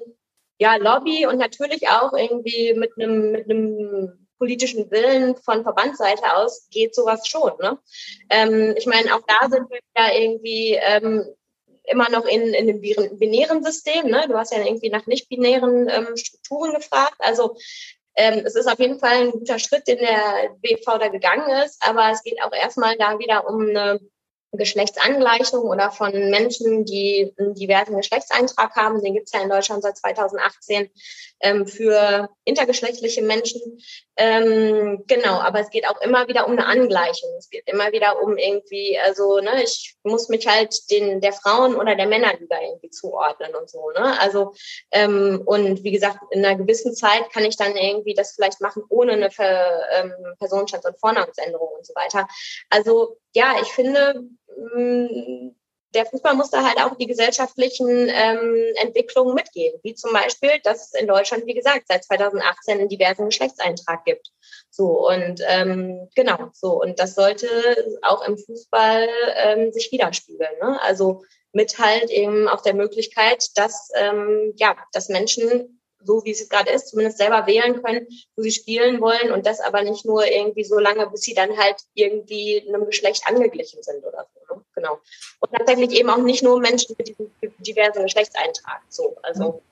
ja, Lobby und natürlich auch irgendwie mit einem, mit einem politischen Willen von Verbandsseite aus geht sowas schon. Ne? Ähm, ich meine, auch da sind wir ja irgendwie ähm, immer noch in, in dem binären System. Ne? Du hast ja irgendwie nach nicht-binären ähm, Strukturen gefragt. Also ähm, es ist auf jeden Fall ein guter Schritt, den der BV da gegangen ist, aber es geht auch erstmal da wieder um eine Geschlechtsangleichung oder von Menschen, die einen diversen Geschlechtseintrag haben. Den gibt es ja in Deutschland seit 2018 ähm, für intergeschlechtliche Menschen. Ähm, genau, aber es geht auch immer wieder um eine Angleichung. Es geht immer wieder um irgendwie, also ne, ich muss mich halt den der Frauen oder der Männerliga irgendwie zuordnen und so. Ne? Also ähm, und wie gesagt, in einer gewissen Zeit kann ich dann irgendwie das vielleicht machen ohne eine Ver, ähm, Personenstands- und Vornamensänderung und so weiter. Also ja, ich finde, mm, der Fußball muss da halt auch die gesellschaftlichen ähm, Entwicklungen mitgehen, wie zum Beispiel, dass es in Deutschland, wie gesagt, seit 2018 einen diversen Geschlechtseintrag gibt. So und ähm, genau so und das sollte auch im Fußball ähm, sich widerspiegeln. Ne? Also mit halt eben auch der Möglichkeit, dass ähm, ja, dass Menschen so wie es gerade ist, zumindest selber wählen können, wo sie spielen wollen und das aber nicht nur irgendwie so lange, bis sie dann halt irgendwie einem Geschlecht angeglichen sind oder so. Ne? Genau. Und tatsächlich eben auch nicht nur Menschen mit diversen Geschlechtseintrag. So, also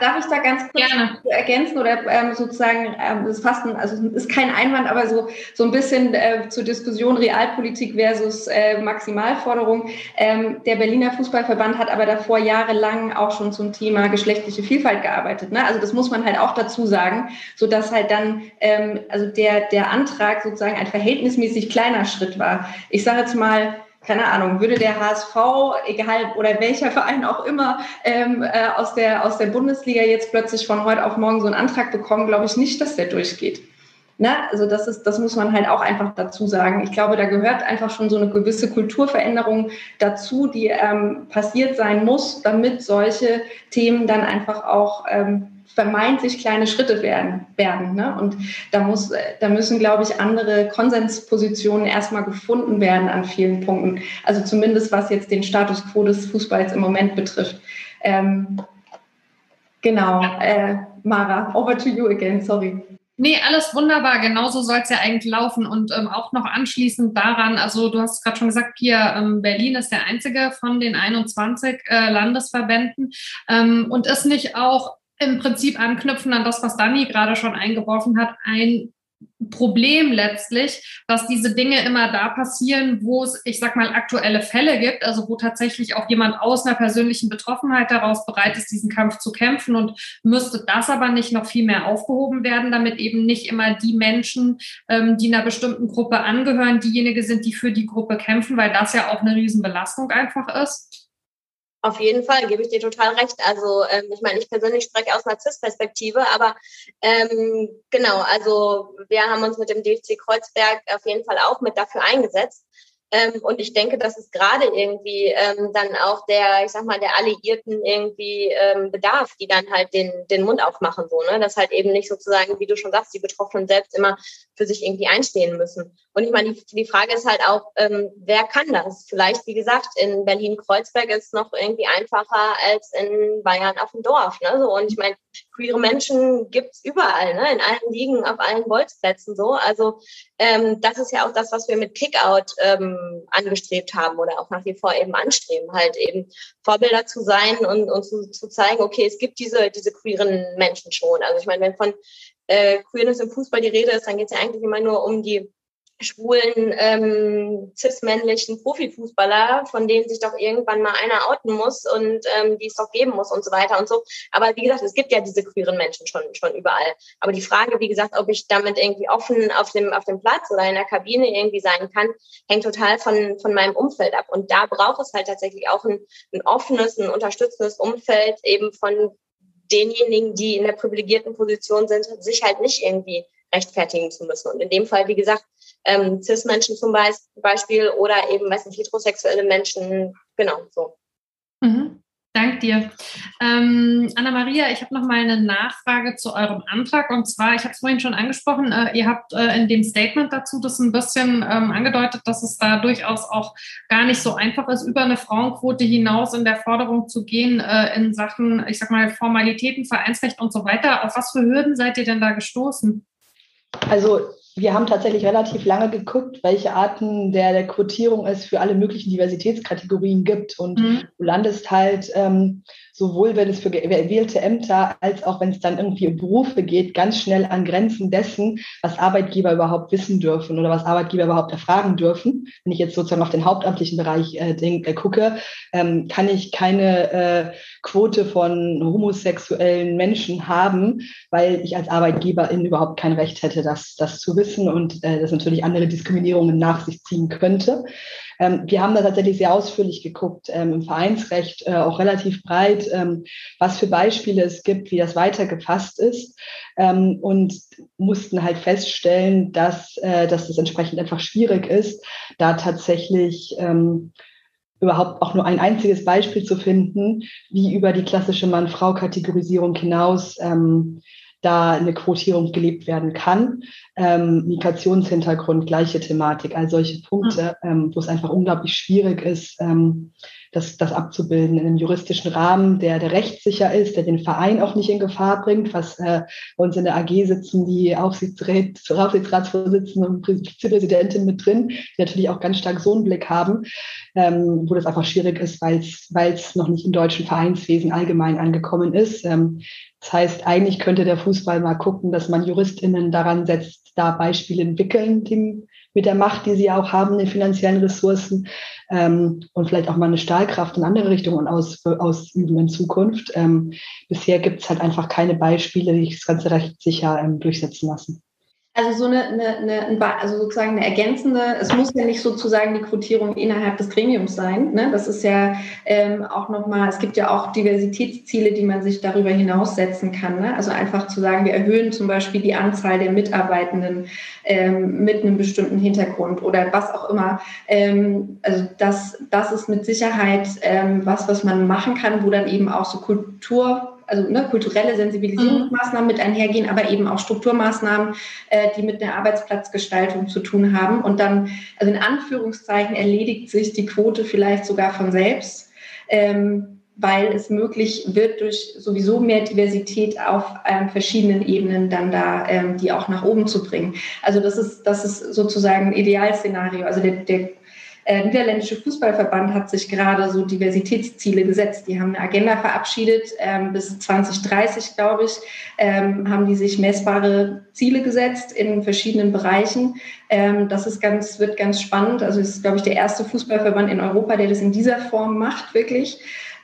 Darf ich da ganz kurz Gerne. ergänzen oder ähm, sozusagen, ähm, das ist fast ein, also ist kein Einwand, aber so, so ein bisschen äh, zur Diskussion Realpolitik versus äh, Maximalforderung. Ähm, der Berliner Fußballverband hat aber davor jahrelang auch schon zum Thema geschlechtliche Vielfalt gearbeitet. Ne? Also das muss man halt auch dazu sagen, so dass halt dann, ähm, also der, der Antrag sozusagen ein verhältnismäßig kleiner Schritt war. Ich sage jetzt mal, keine Ahnung, würde der HSV, egal oder welcher Verein auch immer, ähm, äh, aus, der, aus der Bundesliga jetzt plötzlich von heute auf morgen so einen Antrag bekommen, glaube ich nicht, dass der durchgeht. Ne? Also das ist, das muss man halt auch einfach dazu sagen. Ich glaube, da gehört einfach schon so eine gewisse Kulturveränderung dazu, die ähm, passiert sein muss, damit solche Themen dann einfach auch ähm, vermeintlich kleine Schritte werden. werden ne? Und da, muss, da müssen, glaube ich, andere Konsenspositionen erstmal gefunden werden an vielen Punkten. Also zumindest was jetzt den Status quo des Fußballs im Moment betrifft. Ähm, genau, äh, Mara, over to you again, sorry.
Nee, alles wunderbar. Genauso soll es ja eigentlich laufen. Und ähm, auch noch anschließend daran, also du hast gerade schon gesagt, Pia, ähm, Berlin ist der einzige von den 21 äh, Landesverbänden. Ähm, und ist nicht auch im Prinzip anknüpfen an das, was Dani gerade schon eingeworfen hat, ein Problem letztlich, dass diese Dinge immer da passieren, wo es, ich sag mal, aktuelle Fälle gibt, also wo tatsächlich auch jemand aus einer persönlichen Betroffenheit daraus bereit ist, diesen Kampf zu kämpfen und müsste das aber nicht noch viel mehr aufgehoben werden, damit eben nicht immer die Menschen, ähm, die einer bestimmten Gruppe angehören, diejenigen sind, die für die Gruppe kämpfen, weil das ja auch eine Riesenbelastung einfach ist.
Auf jeden Fall, gebe ich dir total recht. Also ähm, ich meine, ich persönlich spreche aus Narzisst-Perspektive, aber ähm, genau, also wir haben uns mit dem DFC Kreuzberg auf jeden Fall auch mit dafür eingesetzt, ähm, und ich denke, dass es gerade irgendwie ähm, dann auch der, ich sag mal, der Alliierten irgendwie ähm, bedarf, die dann halt den, den Mund aufmachen, so, ne? Dass halt eben nicht sozusagen, wie du schon sagst, die Betroffenen selbst immer für sich irgendwie einstehen müssen. Und ich meine, die, die Frage ist halt auch, ähm, wer kann das? Vielleicht, wie gesagt, in Berlin-Kreuzberg ist es noch irgendwie einfacher als in Bayern auf dem Dorf, ne? So, und ich meine, queere Menschen gibt's überall, ne? In allen Ligen, auf allen Bolzplätzen so. Also ähm, das ist ja auch das, was wir mit Kickout ähm, angestrebt haben oder auch nach wie vor eben anstreben, halt eben Vorbilder zu sein und, und zu, zu zeigen, okay, es gibt diese, diese queeren Menschen schon. Also ich meine, wenn von äh, Queerness im Fußball die Rede ist, dann geht es ja eigentlich immer nur um die schwulen, ähm, cis-männlichen Profifußballer, von denen sich doch irgendwann mal einer outen muss und ähm, die es doch geben muss und so weiter und so. Aber wie gesagt, es gibt ja diese queeren Menschen schon, schon überall. Aber die Frage, wie gesagt, ob ich damit irgendwie offen auf dem, auf dem Platz oder in der Kabine irgendwie sein kann, hängt total von, von meinem Umfeld ab. Und da braucht es halt tatsächlich auch ein, ein offenes, ein unterstützendes Umfeld eben von denjenigen, die in der privilegierten Position sind, sich halt nicht irgendwie rechtfertigen zu müssen. Und in dem Fall, wie gesagt, ähm, Cis-Menschen zum Beispiel oder eben meistens heterosexuelle Menschen. Genau, so.
Mhm. Dank dir. Ähm, Anna-Maria, ich habe noch mal eine Nachfrage zu eurem Antrag. Und zwar, ich habe es vorhin schon angesprochen, äh, ihr habt äh, in dem Statement dazu das ein bisschen ähm, angedeutet, dass es da durchaus auch gar nicht so einfach ist, über eine Frauenquote hinaus in der Forderung zu gehen äh, in Sachen, ich sag mal, Formalitäten, Vereinsrecht und so weiter. Auf was für Hürden seid ihr denn da gestoßen?
Also wir haben tatsächlich relativ lange geguckt, welche Arten der, der Quotierung es für alle möglichen Diversitätskategorien gibt. Und mhm. du landest halt ähm, sowohl, wenn es für gewählte Ämter als auch wenn es dann irgendwie um Berufe geht, ganz schnell an Grenzen dessen, was Arbeitgeber überhaupt wissen dürfen oder was Arbeitgeber überhaupt erfragen dürfen. Wenn ich jetzt sozusagen auf den hauptamtlichen Bereich äh, denk, äh, gucke, ähm, kann ich keine äh, Quote von homosexuellen Menschen haben, weil ich als Arbeitgeberin überhaupt kein Recht hätte, das, das zu wissen und äh, das natürlich andere Diskriminierungen nach sich ziehen könnte. Ähm, wir haben da tatsächlich sehr ausführlich geguckt, ähm, im Vereinsrecht äh, auch relativ breit, ähm, was für Beispiele es gibt, wie das weitergefasst ist ähm, und mussten halt feststellen, dass, äh, dass das entsprechend einfach schwierig ist, da tatsächlich ähm, überhaupt auch nur ein einziges Beispiel zu finden, wie über die klassische Mann-Frau-Kategorisierung hinaus ähm, da eine Quotierung gelebt werden kann. Ähm, Migrationshintergrund, gleiche Thematik, all solche Punkte, ähm, wo es einfach unglaublich schwierig ist, ähm, das, das abzubilden in einem juristischen Rahmen, der, der rechtssicher ist, der den Verein auch nicht in Gefahr bringt, was äh, bei uns in der AG sitzen die Aufsichtsrät, Aufsichtsratsvorsitzenden und Vizepräsidentin mit drin, die natürlich auch ganz stark so einen Blick haben, ähm, wo das einfach schwierig ist, weil es noch nicht im deutschen Vereinswesen allgemein angekommen ist. Ähm, das heißt, eigentlich könnte der Fußball mal gucken, dass man JuristInnen daran setzt, da Beispiele entwickeln, die, mit der Macht, die sie auch haben, den finanziellen Ressourcen ähm, und vielleicht auch mal eine Stahlkraft in andere Richtungen aus, ausüben in Zukunft. Ähm, bisher gibt es halt einfach keine Beispiele, die das ganze Recht sicher ähm, durchsetzen lassen.
Also so eine, eine, eine, also sozusagen eine ergänzende, es muss ja nicht sozusagen die Quotierung innerhalb des Gremiums sein. Ne? Das ist ja ähm, auch nochmal, es gibt ja auch Diversitätsziele, die man sich darüber hinaus setzen kann. Ne? Also einfach zu sagen, wir erhöhen zum Beispiel die Anzahl der Mitarbeitenden ähm, mit einem bestimmten Hintergrund oder was auch immer. Ähm, also das, das ist mit Sicherheit ähm, was, was man machen kann, wo dann eben auch so Kultur also ne, kulturelle Sensibilisierungsmaßnahmen mit einhergehen, aber eben auch Strukturmaßnahmen, äh, die mit der Arbeitsplatzgestaltung zu tun haben. Und dann, also in Anführungszeichen, erledigt sich die Quote vielleicht sogar von selbst. Ähm, weil es möglich wird, durch sowieso mehr Diversität auf ähm, verschiedenen Ebenen dann da ähm, die auch nach oben zu bringen. Also das ist, das ist sozusagen ein Idealszenario. Also der, der äh, niederländische Fußballverband hat sich gerade so Diversitätsziele gesetzt. Die haben eine Agenda verabschiedet. Ähm, bis 2030, glaube ich, ähm, haben die sich messbare Ziele gesetzt in verschiedenen Bereichen. Ähm, das ist ganz, wird ganz spannend. Also es ist, glaube ich, der erste Fußballverband in Europa, der das in dieser Form macht, wirklich.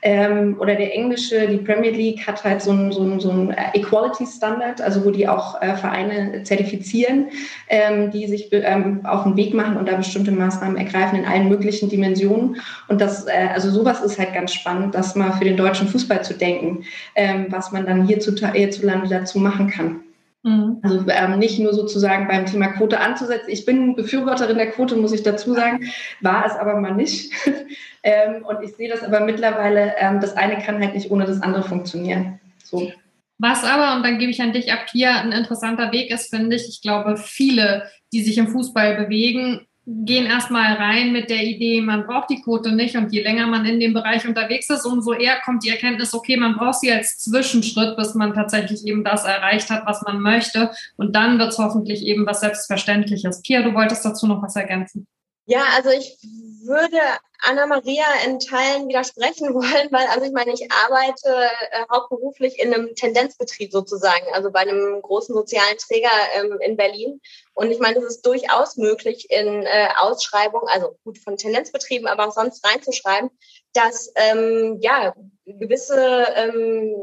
Ähm, oder der englische, die Premier League hat halt so einen so so ein Equality Standard, also wo die auch äh, Vereine zertifizieren, ähm, die sich ähm, auf den Weg machen und da bestimmte Maßnahmen ergreifen in allen möglichen Dimensionen. Und das, äh, also sowas ist halt ganz spannend, das mal für den deutschen Fußball zu denken, ähm, was man dann hierzulande dazu machen kann. Mhm. Also ähm, nicht nur sozusagen beim Thema Quote anzusetzen. Ich bin Befürworterin der Quote, muss ich dazu sagen, war es aber mal nicht. ähm, und ich sehe das aber mittlerweile, ähm, das eine kann halt nicht ohne das andere funktionieren. So.
Was aber, und dann gebe ich an dich ab, hier ein interessanter Weg ist, finde ich, ich glaube, viele, die sich im Fußball bewegen, gehen erstmal rein mit der Idee, man braucht die Quote nicht und je länger man in dem Bereich unterwegs ist, umso eher kommt die Erkenntnis, okay, man braucht sie als Zwischenschritt, bis man tatsächlich eben das erreicht hat, was man möchte und dann wird es hoffentlich eben was Selbstverständliches. Pia, du wolltest dazu noch was ergänzen?
Ja, also ich würde Anna-Maria in Teilen widersprechen wollen, weil, also ich meine, ich arbeite äh, hauptberuflich in einem Tendenzbetrieb sozusagen, also bei einem großen sozialen Träger ähm, in Berlin. Und ich meine, es ist durchaus möglich, in äh, Ausschreibungen, also gut von Tendenzbetrieben, aber auch sonst reinzuschreiben, dass ähm, ja gewisse ähm,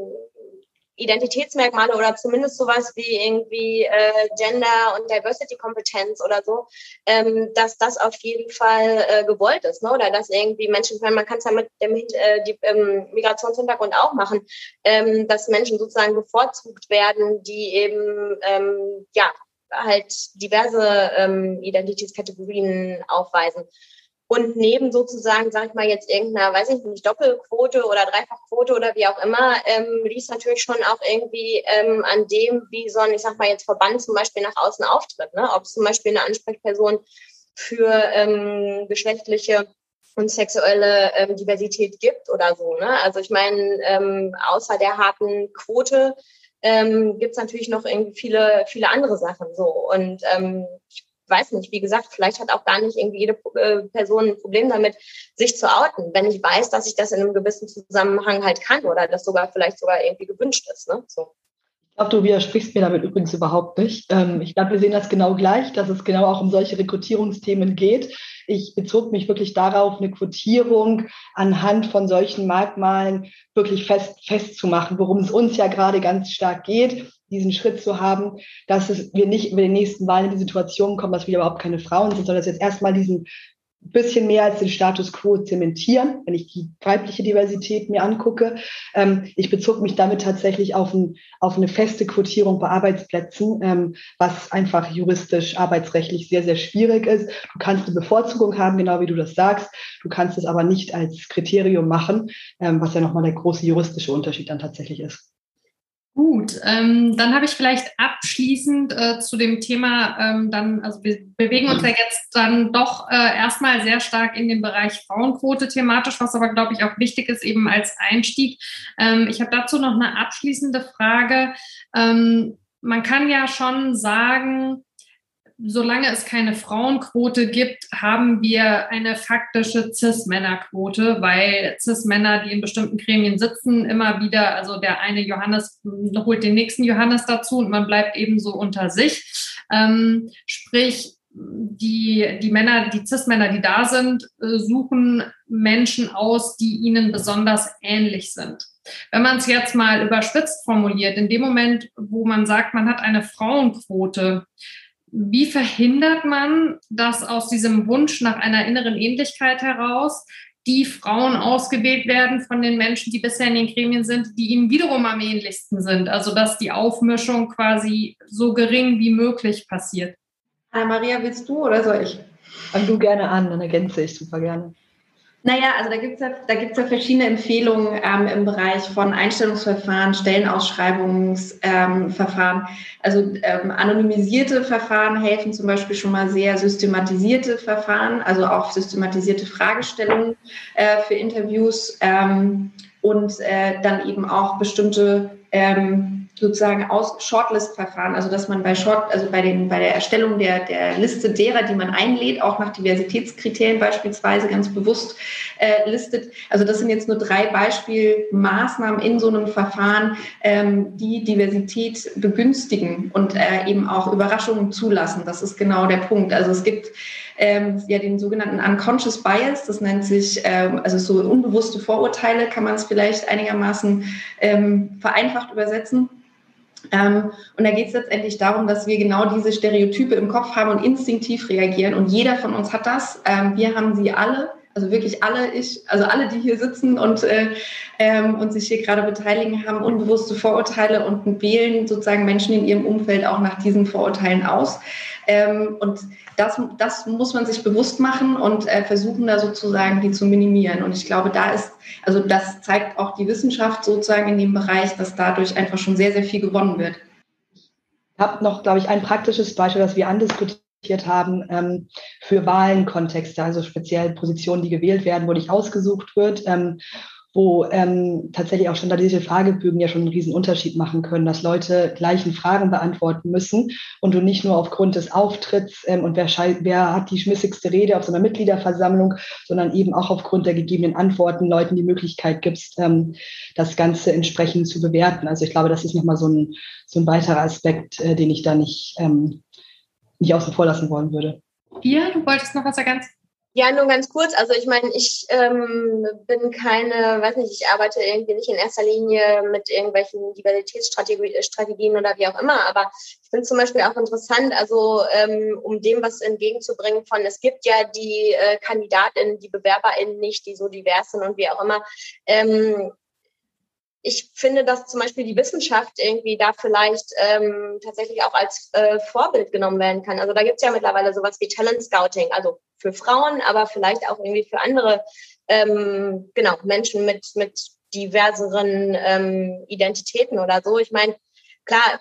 Identitätsmerkmale oder zumindest sowas wie irgendwie äh, Gender und Diversity-Kompetenz oder so, ähm, dass das auf jeden Fall äh, gewollt ist, ne? oder dass irgendwie Menschen, man kann es ja mit dem äh, die, ähm, Migrationshintergrund auch machen, ähm, dass Menschen sozusagen bevorzugt werden, die eben ähm, ja halt diverse ähm, Identitätskategorien aufweisen. Und neben sozusagen, sag ich mal, jetzt irgendeiner, weiß ich nicht, Doppelquote oder Dreifachquote oder wie auch immer, ähm, liegt es natürlich schon auch irgendwie ähm, an dem, wie so ein, ich sag mal, jetzt Verband zum Beispiel nach außen auftritt. Ne? Ob es zum Beispiel eine Ansprechperson für ähm, geschlechtliche und sexuelle ähm, Diversität gibt oder so. Ne? Also ich meine, ähm, außer der harten Quote ähm, gibt es natürlich noch irgendwie viele, viele andere Sachen so. Und ähm, ich weiß nicht, wie gesagt, vielleicht hat auch gar nicht irgendwie jede äh, Person ein Problem damit, sich zu outen, wenn ich weiß, dass ich das in einem gewissen Zusammenhang halt kann oder das sogar vielleicht sogar irgendwie gewünscht ist. Ne? So.
Ich glaube, du widersprichst mir damit übrigens überhaupt nicht. Ähm, ich glaube, wir sehen das genau gleich, dass es genau auch um solche Rekrutierungsthemen geht. Ich bezog mich wirklich darauf, eine Quotierung anhand von solchen Merkmalen wirklich fest, festzumachen, worum es uns ja gerade ganz stark geht, diesen Schritt zu haben, dass es, wir nicht über den nächsten Wahlen in die Situation kommen, dass wir überhaupt keine Frauen sind, sondern dass jetzt erstmal diesen bisschen mehr als den Status quo zementieren, wenn ich die weibliche Diversität mir angucke. Ähm, ich bezog mich damit tatsächlich auf, ein, auf eine feste Quotierung bei Arbeitsplätzen, ähm, was einfach juristisch, arbeitsrechtlich sehr, sehr schwierig ist. Du kannst eine Bevorzugung haben, genau wie du das sagst. Du kannst es aber nicht als Kriterium machen, ähm, was ja nochmal der große juristische Unterschied dann tatsächlich ist.
Gut, ähm, dann habe ich vielleicht abschließend äh, zu dem Thema ähm, dann, also wir bewegen uns ja jetzt dann doch äh, erstmal sehr stark in den Bereich Frauenquote thematisch, was aber, glaube ich, auch wichtig ist, eben als Einstieg. Ähm, ich habe dazu noch eine abschließende Frage. Ähm, man kann ja schon sagen, solange es keine Frauenquote gibt, haben wir eine faktische Cis-Männer-Quote, weil Cis-Männer, die in bestimmten Gremien sitzen, immer wieder, also der eine Johannes holt den nächsten Johannes dazu und man bleibt eben so unter sich. Ähm, sprich, die, die Männer, die Cis-Männer, die da sind, äh, suchen Menschen aus, die ihnen besonders ähnlich sind. Wenn man es jetzt mal überspitzt formuliert, in dem Moment, wo man sagt, man hat eine Frauenquote, wie verhindert man, dass aus diesem Wunsch nach einer inneren Ähnlichkeit heraus die Frauen ausgewählt werden von den Menschen, die bisher in den Gremien sind, die ihnen wiederum am ähnlichsten sind? Also dass die Aufmischung quasi so gering wie möglich passiert.
Maria, willst du oder soll ich?
Fang du gerne an, dann ergänze ich super gerne.
Naja, also da gibt es ja, da gibt's ja verschiedene Empfehlungen ähm, im Bereich von Einstellungsverfahren, Stellenausschreibungsverfahren. Ähm, also ähm, anonymisierte Verfahren helfen zum Beispiel schon mal sehr, systematisierte Verfahren, also auch systematisierte Fragestellungen äh, für Interviews ähm, und äh, dann eben auch bestimmte ähm, sozusagen aus Shortlist-Verfahren, also dass man bei Short, also bei den bei der Erstellung der, der Liste derer, die man einlädt, auch nach Diversitätskriterien beispielsweise ganz bewusst äh, listet. Also das sind jetzt nur drei Beispielmaßnahmen in so einem Verfahren, ähm, die Diversität begünstigen und äh, eben auch Überraschungen zulassen. Das ist genau der Punkt. Also es gibt ähm, ja den sogenannten Unconscious Bias, das nennt sich, ähm, also so unbewusste Vorurteile, kann man es vielleicht einigermaßen ähm, vereinfacht übersetzen. Ähm, und da geht es letztendlich darum, dass wir genau diese Stereotype im Kopf haben und instinktiv reagieren. Und jeder von uns hat das. Ähm, wir haben sie alle. Also wirklich alle, ich, also alle, die hier sitzen und, äh, ähm, und sich hier gerade beteiligen, haben unbewusste Vorurteile und wählen sozusagen Menschen in ihrem Umfeld auch nach diesen Vorurteilen aus. Ähm, und das, das muss man sich bewusst machen und äh, versuchen da sozusagen die zu minimieren. Und ich glaube, da ist, also das zeigt auch die Wissenschaft sozusagen in dem Bereich, dass dadurch einfach schon sehr, sehr viel gewonnen wird.
Ich habe noch, glaube ich, ein praktisches Beispiel, das wir andiskutiert haben ähm, für Wahlenkontexte, also speziell Positionen, die gewählt werden, wo nicht ausgesucht wird. Ähm, wo ähm, tatsächlich auch standardisierte Fragebögen ja schon einen riesen Unterschied machen können, dass Leute gleichen Fragen beantworten müssen und du nicht nur aufgrund des Auftritts ähm, und wer, wer hat die schmissigste Rede auf so einer Mitgliederversammlung, sondern eben auch aufgrund der gegebenen Antworten Leuten die Möglichkeit gibst, ähm, das Ganze entsprechend zu bewerten. Also ich glaube, das ist nochmal so ein, so ein weiterer Aspekt, äh, den ich da nicht, ähm, nicht außen vor lassen wollen würde.
Ja, du wolltest noch was ergänzen?
Ja, nur ganz kurz. Also ich meine, ich ähm, bin keine, weiß nicht, ich arbeite irgendwie nicht in erster Linie mit irgendwelchen Diversitätsstrategien oder wie auch immer, aber ich finde zum Beispiel auch interessant, also ähm, um dem was entgegenzubringen von, es gibt ja die äh, KandidatInnen, die BewerberInnen nicht, die so divers sind und wie auch immer. Ähm, ich finde, dass zum Beispiel die Wissenschaft irgendwie da vielleicht ähm, tatsächlich auch als äh, Vorbild genommen werden kann. Also da gibt es ja mittlerweile sowas wie Talent Scouting, also für Frauen, aber vielleicht auch irgendwie für andere ähm, genau, Menschen mit, mit diverseren ähm, Identitäten oder so. Ich meine, klar,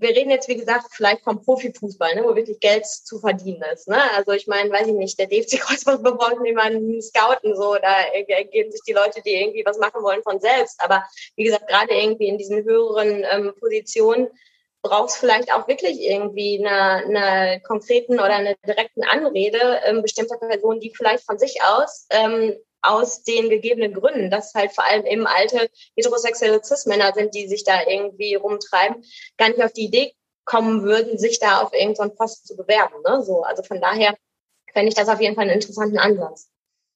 wir reden jetzt, wie gesagt, vielleicht vom Profifußball, ne, wo wirklich Geld zu verdienen ist. Ne? Also ich meine, weiß ich nicht, der DFC Kreuzberg braucht niemanden scouten, so, da ergeben sich die Leute, die irgendwie was machen wollen, von selbst. Aber wie gesagt, gerade irgendwie in diesen höheren ähm, Positionen braucht es vielleicht auch wirklich irgendwie eine, eine konkreten oder eine direkten Anrede ähm, bestimmter Personen, die vielleicht von sich aus ähm, aus den gegebenen Gründen, dass halt vor allem eben alte heterosexuelle Cis-Männer sind, die sich da irgendwie rumtreiben, gar nicht auf die Idee kommen würden, sich da auf irgendeinen Posten zu bewerben. Ne? So, also von daher fände ich das auf jeden Fall einen interessanten Ansatz.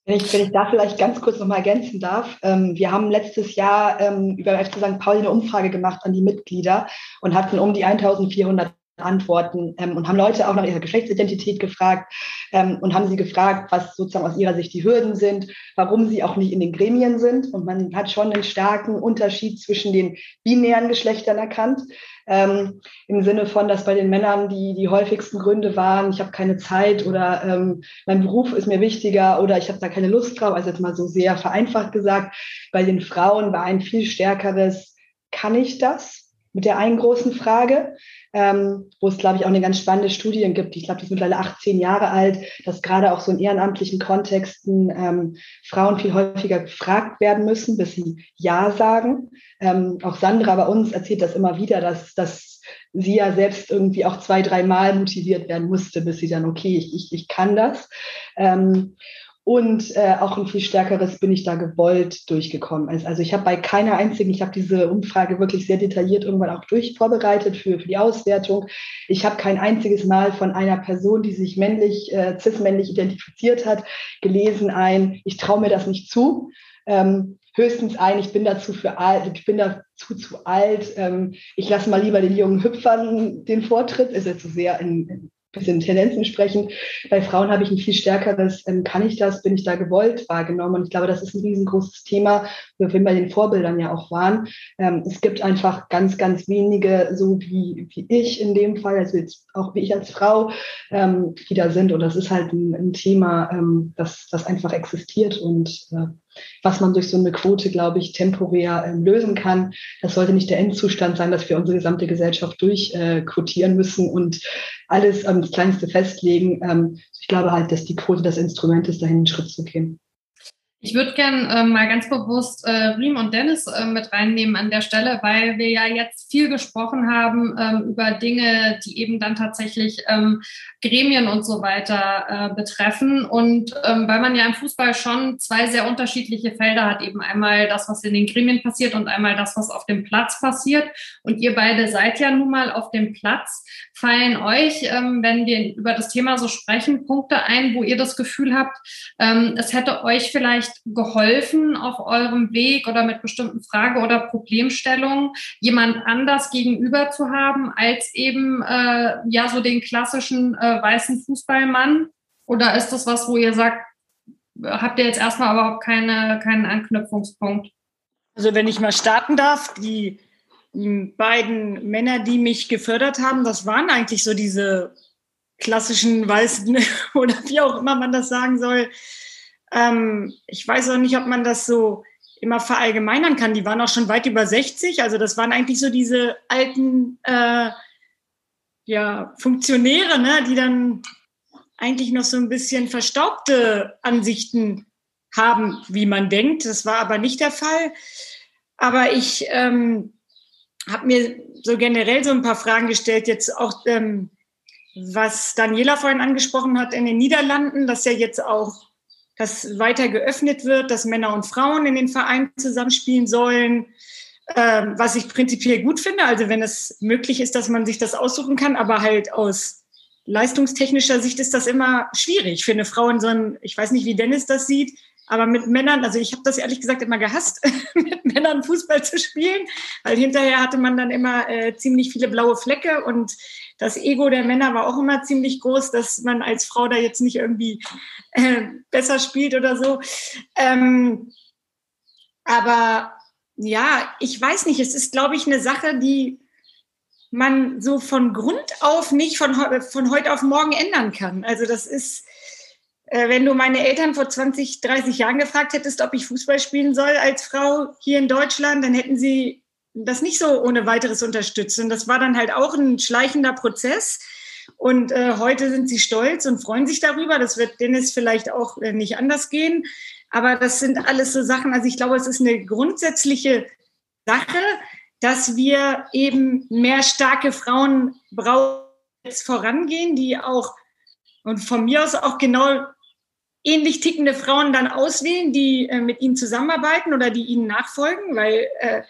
Wenn ich, wenn ich da vielleicht ganz kurz nochmal ergänzen darf. Ähm, wir haben letztes Jahr ähm, über FC St. Pauli eine Umfrage gemacht an die Mitglieder und hatten um die 1400 Antworten ähm, und haben Leute auch nach ihrer Geschlechtsidentität gefragt ähm, und haben sie gefragt, was sozusagen aus ihrer Sicht die Hürden sind, warum sie auch nicht in den Gremien sind. Und man hat schon einen starken Unterschied zwischen den binären Geschlechtern erkannt. Ähm, Im Sinne von, dass bei den Männern die, die häufigsten Gründe waren, ich habe keine Zeit oder ähm, mein Beruf ist mir wichtiger oder ich habe da keine Lust drauf, also jetzt mal so sehr vereinfacht gesagt. Bei den Frauen war ein viel stärkeres, kann ich das? Mit der einen großen Frage ähm, wo es, glaube ich, auch eine ganz spannende Studie gibt. Ich glaube, die ist mittlerweile 18 Jahre alt, dass gerade auch so in ehrenamtlichen Kontexten ähm, Frauen viel häufiger gefragt werden müssen, bis sie Ja sagen. Ähm, auch Sandra bei uns erzählt das immer wieder, dass, dass sie ja selbst irgendwie auch zwei, dreimal motiviert werden musste, bis sie dann, okay, ich, ich, ich kann das. Ähm, und äh, auch ein viel stärkeres bin ich da gewollt durchgekommen. Also, also ich habe bei keiner einzigen, ich habe diese Umfrage wirklich sehr detailliert irgendwann auch durch vorbereitet für, für die Auswertung. Ich habe kein einziges Mal von einer Person, die sich männlich, äh, cis-männlich identifiziert hat, gelesen ein, ich traue mir das nicht zu. Ähm, höchstens ein, ich bin dazu für alt, ich bin dazu zu alt, ähm, ich lasse mal lieber den jungen Hüpfern den Vortritt, ist jetzt so sehr in, in bisschen Tendenzen sprechen. Bei Frauen habe ich ein viel stärkeres, ähm, kann ich das, bin ich da gewollt wahrgenommen. Und ich glaube, das ist ein riesengroßes Thema, wo wir bei den Vorbildern ja auch waren. Ähm, es gibt einfach ganz, ganz wenige, so wie, wie ich in dem Fall, also jetzt auch wie ich als Frau, ähm, die da sind. Und das ist halt ein, ein Thema, ähm, das, das einfach existiert und äh, was man durch so eine Quote, glaube ich, temporär äh, lösen kann. Das sollte nicht der Endzustand sein, dass wir unsere gesamte Gesellschaft durchquotieren äh, müssen und alles am Kleinste festlegen. Ähm, ich glaube halt, dass die Quote das Instrument ist, dahin einen Schritt zu gehen.
Ich würde gern äh, mal ganz bewusst äh, Riem und Dennis äh, mit reinnehmen an der Stelle, weil wir ja jetzt viel gesprochen haben ähm, über Dinge, die eben dann tatsächlich ähm, Gremien und so weiter äh, betreffen. Und ähm, weil man ja im Fußball schon zwei sehr unterschiedliche Felder hat, eben einmal das, was in den Gremien passiert und einmal das, was auf dem Platz passiert. Und ihr beide seid ja nun mal auf dem Platz. Fallen euch, ähm, wenn wir über das Thema so sprechen, Punkte ein, wo ihr das Gefühl habt, ähm, es hätte euch vielleicht geholfen auf eurem Weg oder mit bestimmten Frage- oder Problemstellungen jemand anders gegenüber zu haben als eben äh, ja so den klassischen äh, weißen Fußballmann? Oder ist das was, wo ihr sagt, habt ihr jetzt erstmal überhaupt keine, keinen Anknüpfungspunkt?
Also wenn ich mal starten darf, die, die beiden Männer, die mich gefördert haben, das waren eigentlich so diese klassischen weißen oder wie auch immer man das sagen soll, ähm, ich weiß auch nicht, ob man das so immer verallgemeinern kann. Die waren auch schon weit über 60. Also das waren eigentlich so diese alten äh, ja, Funktionäre, ne, die dann eigentlich noch so ein bisschen verstaubte Ansichten haben, wie man denkt. Das war aber nicht der Fall. Aber ich ähm, habe mir so generell so ein paar Fragen gestellt, jetzt auch, ähm, was Daniela vorhin angesprochen hat in den Niederlanden, dass ja jetzt auch dass weiter geöffnet wird, dass Männer und Frauen in den Vereinen zusammenspielen sollen, ähm, was ich prinzipiell gut finde. Also wenn es möglich ist, dass man sich das aussuchen kann, aber halt aus leistungstechnischer Sicht ist das immer schwierig für eine Frau in so einem, ich weiß nicht, wie Dennis das sieht, aber mit Männern, also ich habe das ehrlich gesagt immer gehasst, mit Männern Fußball zu spielen, weil hinterher hatte man dann immer äh, ziemlich viele blaue Flecke und das Ego der Männer war auch immer ziemlich groß, dass man als Frau da jetzt nicht irgendwie äh, besser spielt oder so. Ähm, aber ja, ich weiß nicht. Es ist, glaube ich, eine Sache, die man so von Grund auf nicht von, von heute auf morgen ändern kann. Also das ist, äh, wenn du meine Eltern vor 20, 30 Jahren gefragt hättest, ob ich Fußball spielen soll als Frau hier in Deutschland, dann hätten sie das nicht so ohne weiteres unterstützt. Und das war dann halt auch ein schleichender Prozess. Und äh, heute sind sie stolz und freuen sich darüber. Das wird Dennis vielleicht auch äh, nicht anders gehen. Aber das sind alles so Sachen. Also ich glaube, es ist eine grundsätzliche Sache, dass wir eben mehr starke Frauen brauchen, jetzt vorangehen, die auch und von mir aus auch genau ähnlich tickende Frauen dann auswählen, die äh, mit ihnen zusammenarbeiten oder die ihnen nachfolgen, weil äh,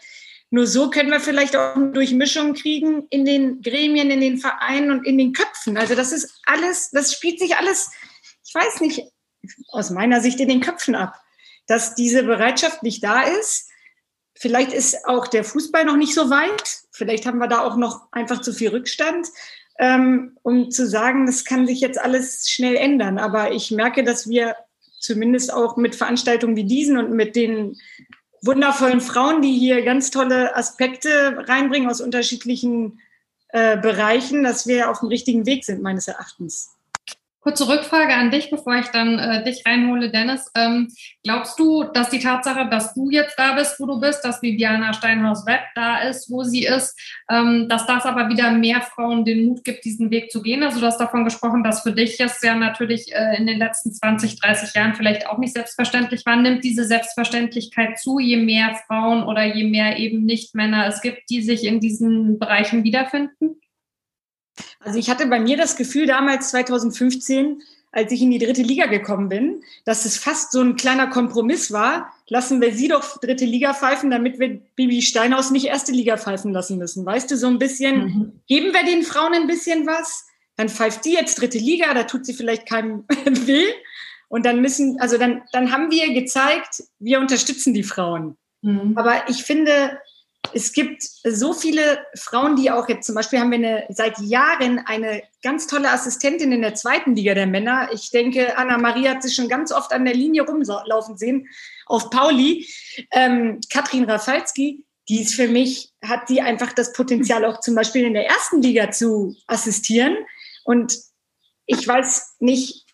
nur so können wir vielleicht auch eine Durchmischung kriegen in den Gremien, in den Vereinen und in den Köpfen. Also das ist alles, das spielt sich alles, ich weiß nicht, aus meiner Sicht in den Köpfen ab, dass diese Bereitschaft nicht da ist. Vielleicht ist auch der Fußball noch nicht so weit. Vielleicht haben wir da auch noch einfach zu viel Rückstand, ähm, um zu sagen, das kann sich jetzt alles schnell ändern. Aber ich merke, dass wir zumindest auch mit Veranstaltungen wie diesen und mit den wundervollen Frauen, die hier ganz tolle Aspekte reinbringen aus unterschiedlichen äh, Bereichen, dass wir auf dem richtigen Weg sind, meines Erachtens.
Kurze Rückfrage an dich, bevor ich dann äh, dich reinhole, Dennis. Ähm, glaubst du, dass die Tatsache, dass du jetzt da bist, wo du bist, dass Viviana Steinhaus-Webb da ist, wo sie ist, ähm, dass das aber wieder mehr Frauen den Mut gibt, diesen Weg zu gehen? Also du hast davon gesprochen, dass für dich es ja natürlich äh, in den letzten 20, 30 Jahren vielleicht auch nicht selbstverständlich war. Nimmt diese Selbstverständlichkeit zu, je mehr Frauen oder je mehr eben nicht Männer es gibt, die sich in diesen Bereichen wiederfinden?
Also ich hatte bei mir das Gefühl damals 2015, als ich in die dritte Liga gekommen bin, dass es fast so ein kleiner Kompromiss war. Lassen wir sie doch dritte Liga pfeifen, damit wir Bibi Steinhaus nicht erste Liga pfeifen lassen müssen. Weißt du, so ein bisschen, mhm. geben wir den Frauen ein bisschen was, dann pfeift die jetzt dritte Liga, da tut sie vielleicht keinem weh. Und dann müssen, also dann, dann haben wir gezeigt, wir unterstützen die Frauen. Mhm. Aber ich finde, es gibt so viele Frauen, die auch jetzt zum Beispiel haben wir eine, seit Jahren eine ganz tolle Assistentin in der zweiten Liga der Männer. Ich denke, Anna-Maria hat sich schon ganz oft an der Linie rumlaufen sehen auf Pauli. Ähm, Katrin Rafalski, die ist für mich, hat die einfach das Potenzial auch zum Beispiel in der ersten Liga zu assistieren. Und ich weiß nicht,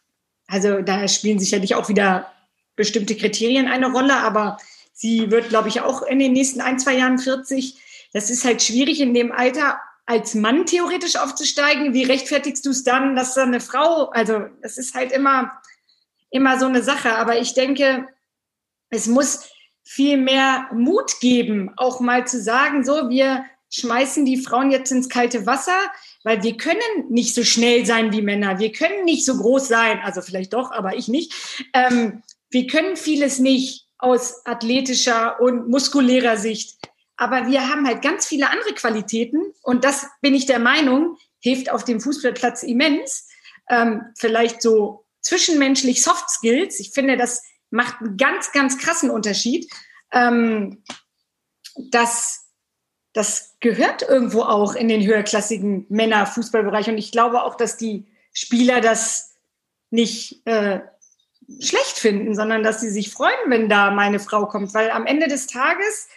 also da spielen sicherlich auch wieder bestimmte Kriterien eine Rolle, aber Sie wird, glaube ich, auch in den nächsten ein, zwei Jahren 40. Das ist halt schwierig in dem Alter als Mann theoretisch aufzusteigen. Wie rechtfertigst du es dann, dass da eine Frau, also das ist halt immer, immer so eine Sache. Aber ich denke, es muss viel mehr Mut geben, auch mal zu sagen, so, wir schmeißen die Frauen jetzt ins kalte Wasser, weil wir können nicht so schnell sein wie Männer. Wir können nicht so groß sein, also vielleicht doch, aber ich nicht. Ähm, wir können vieles nicht aus athletischer und muskulärer Sicht. Aber wir haben halt ganz viele andere Qualitäten und das bin ich der Meinung, hilft auf dem Fußballplatz immens. Ähm, vielleicht so zwischenmenschlich Soft Skills. Ich finde, das macht einen ganz, ganz krassen Unterschied. Ähm, das, das gehört irgendwo auch in den höherklassigen Männerfußballbereich. Und ich glaube auch, dass die Spieler das nicht äh, schlecht finden, sondern dass sie sich freuen, wenn da meine Frau kommt. Weil am Ende des Tages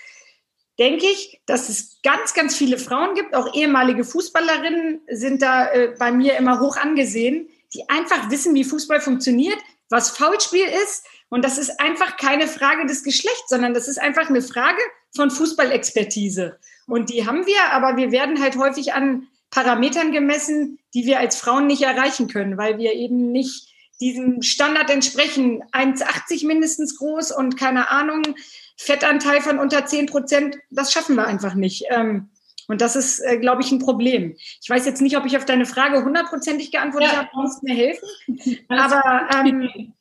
denke ich, dass es ganz, ganz viele Frauen gibt, auch ehemalige Fußballerinnen sind da äh, bei mir immer hoch angesehen, die einfach wissen, wie Fußball funktioniert, was Foulspiel ist. Und das ist einfach keine Frage des Geschlechts, sondern das ist einfach eine Frage von Fußballexpertise. Und die haben wir, aber wir werden halt häufig an Parametern gemessen, die wir als Frauen nicht erreichen können, weil wir eben nicht diesem Standard entsprechen. 1,80 mindestens groß und keine Ahnung, Fettanteil von unter 10 Prozent, das schaffen wir einfach nicht. Ähm, und das ist, äh, glaube ich, ein Problem. Ich weiß jetzt nicht, ob ich auf deine Frage hundertprozentig geantwortet ja. habe, kannst mir helfen. Aber ähm,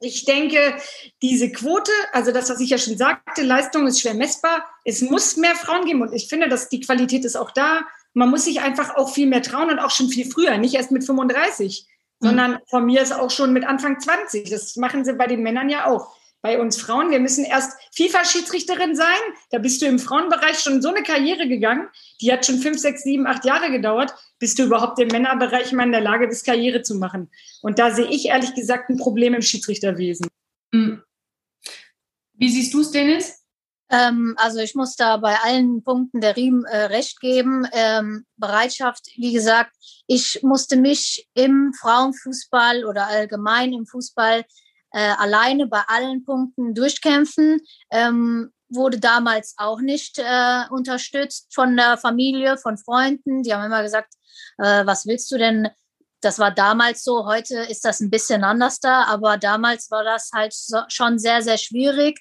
ich denke, diese Quote, also das, was ich ja schon sagte, Leistung ist schwer messbar. Es muss mehr Frauen geben und ich finde, dass die Qualität ist auch da. Man muss sich einfach auch viel mehr trauen und auch schon viel früher, nicht erst mit 35 sondern von mir ist auch schon mit Anfang 20. Das machen sie bei den Männern ja auch. Bei uns Frauen, wir müssen erst FIFA-Schiedsrichterin sein. Da bist du im Frauenbereich schon so eine Karriere gegangen. Die hat schon fünf, sechs, sieben, acht Jahre gedauert, bis du überhaupt im Männerbereich mal in der Lage bist, Karriere zu machen. Und da sehe ich ehrlich gesagt ein Problem im Schiedsrichterwesen. Hm.
Wie siehst du es, Dennis?
Ähm, also ich muss da bei allen Punkten der Riem äh, recht geben. Ähm, Bereitschaft, wie gesagt, ich musste mich im Frauenfußball oder allgemein im Fußball äh, alleine bei allen Punkten durchkämpfen. Ähm, wurde damals auch nicht äh, unterstützt von der Familie, von Freunden. Die haben immer gesagt, äh, was willst du denn? Das war damals so, heute ist das ein bisschen anders da, aber damals war das halt so, schon sehr, sehr schwierig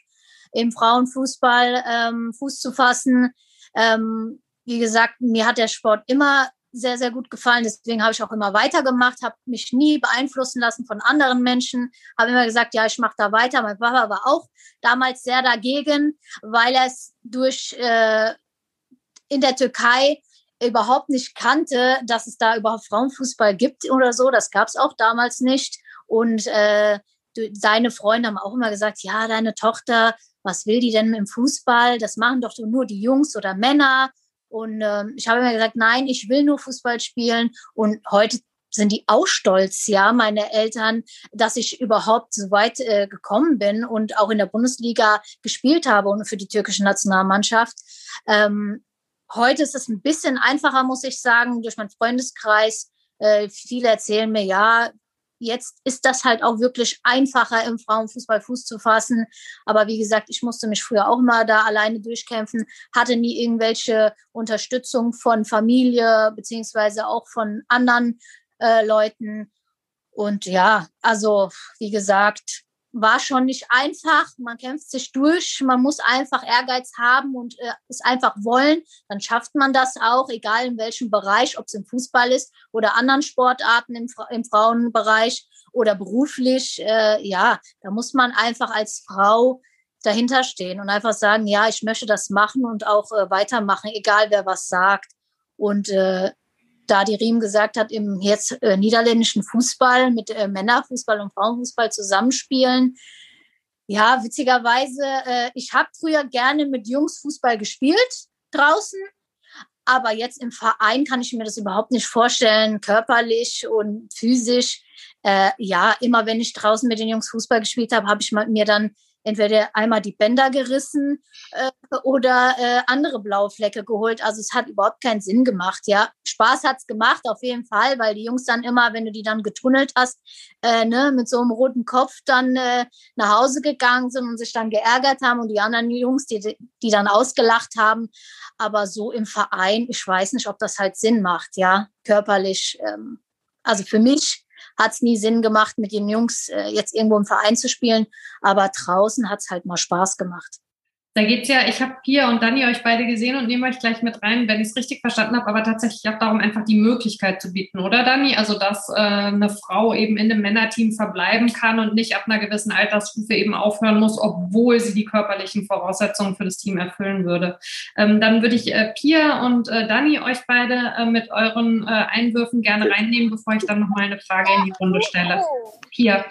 im Frauenfußball ähm, Fuß zu fassen. Ähm, wie gesagt, mir hat der Sport immer sehr, sehr gut gefallen. Deswegen habe ich auch immer weitergemacht, habe mich nie beeinflussen lassen von anderen Menschen, habe immer gesagt, ja, ich mache da weiter. Mein Papa war auch damals sehr dagegen, weil er es durch äh, in der Türkei überhaupt nicht kannte, dass es da überhaupt Frauenfußball gibt oder so. Das gab es auch damals nicht. Und äh, seine Freunde haben auch immer gesagt, ja, deine Tochter was will die denn im Fußball? Das machen doch nur die Jungs oder Männer. Und äh, ich habe immer gesagt, nein, ich will nur Fußball spielen. Und heute sind die auch stolz, ja, meine Eltern, dass ich überhaupt so weit äh, gekommen bin und auch in der Bundesliga gespielt habe und für die türkische Nationalmannschaft. Ähm, heute ist es ein bisschen einfacher, muss ich sagen, durch meinen Freundeskreis. Äh, viele erzählen mir, ja, jetzt ist das halt auch wirklich einfacher im Frauenfußball Fuß zu fassen. Aber wie gesagt, ich musste mich früher auch mal da alleine durchkämpfen, hatte nie irgendwelche Unterstützung von Familie beziehungsweise auch von anderen äh, Leuten. Und ja, also wie gesagt, war schon nicht einfach. Man kämpft sich durch. Man muss einfach Ehrgeiz haben und äh, es einfach wollen. Dann schafft man das auch, egal in welchem Bereich, ob es im Fußball ist oder anderen Sportarten im, im Frauenbereich oder beruflich. Äh, ja, da muss man einfach als Frau dahinter stehen und einfach sagen, ja, ich möchte das machen und auch äh, weitermachen, egal wer was sagt. Und äh, da die Riem gesagt hat, im jetzt äh, niederländischen Fußball mit äh, Männerfußball und Frauenfußball zusammenspielen. Ja, witzigerweise, äh, ich habe früher gerne mit Jungs Fußball gespielt draußen, aber jetzt im Verein kann ich mir das überhaupt nicht vorstellen, körperlich und physisch. Äh, ja, immer wenn ich draußen mit den Jungs Fußball gespielt habe, habe ich mir dann entweder einmal die Bänder gerissen äh, oder äh, andere blaue Flecke geholt. Also es hat überhaupt keinen Sinn gemacht. Ja, Spaß hat's gemacht auf jeden Fall, weil die Jungs dann immer, wenn du die dann getunnelt hast, äh, ne, mit so einem roten Kopf dann äh, nach Hause gegangen sind und sich dann geärgert haben und die anderen Jungs, die, die dann ausgelacht haben. Aber so im Verein, ich weiß nicht, ob das halt Sinn macht, ja, körperlich. Ähm, also für mich hat es nie Sinn gemacht, mit den Jungs äh, jetzt irgendwo im Verein zu spielen. Aber draußen hat es halt mal Spaß gemacht.
Da geht's ja, ich habe Pia und Dani euch beide gesehen und nehme euch gleich mit rein, wenn ich es richtig verstanden habe, aber tatsächlich auch darum, einfach die Möglichkeit zu bieten, oder Dani? Also, dass äh, eine Frau eben in einem Männerteam verbleiben kann und nicht ab einer gewissen Altersstufe eben aufhören muss, obwohl sie die körperlichen Voraussetzungen für das Team erfüllen würde. Ähm, dann würde ich äh, Pia und äh, Dani euch beide äh, mit euren äh, Einwürfen gerne reinnehmen, bevor ich dann nochmal eine Frage in die Runde stelle. Pia.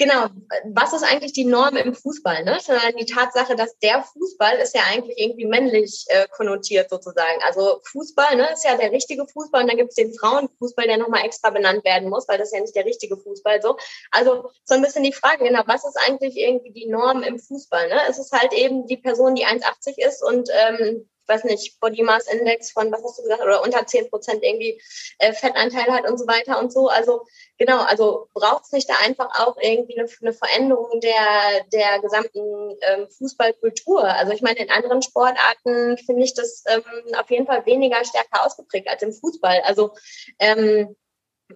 Genau, was ist eigentlich die Norm im Fußball? Ne? Sondern die Tatsache, dass der Fußball ist ja eigentlich irgendwie männlich äh, konnotiert sozusagen. Also Fußball ne, ist ja der richtige Fußball und dann gibt es den Frauenfußball, der nochmal extra benannt werden muss, weil das ist ja nicht der richtige Fußball so. Also so ein bisschen die Frage, genau, was ist eigentlich irgendwie die Norm im Fußball? Ne? Es ist halt eben die Person, die 1,80 ist und ähm, weiß nicht, Body Mass Index von, was hast du gesagt, oder unter 10 Prozent irgendwie äh, Fettanteil hat und so weiter und so. Also genau, also braucht es nicht da einfach auch irgendwie eine, eine Veränderung der, der gesamten ähm, Fußballkultur? Also ich meine, in anderen Sportarten finde ich das ähm, auf jeden Fall weniger stärker ausgeprägt als im Fußball. Also ähm,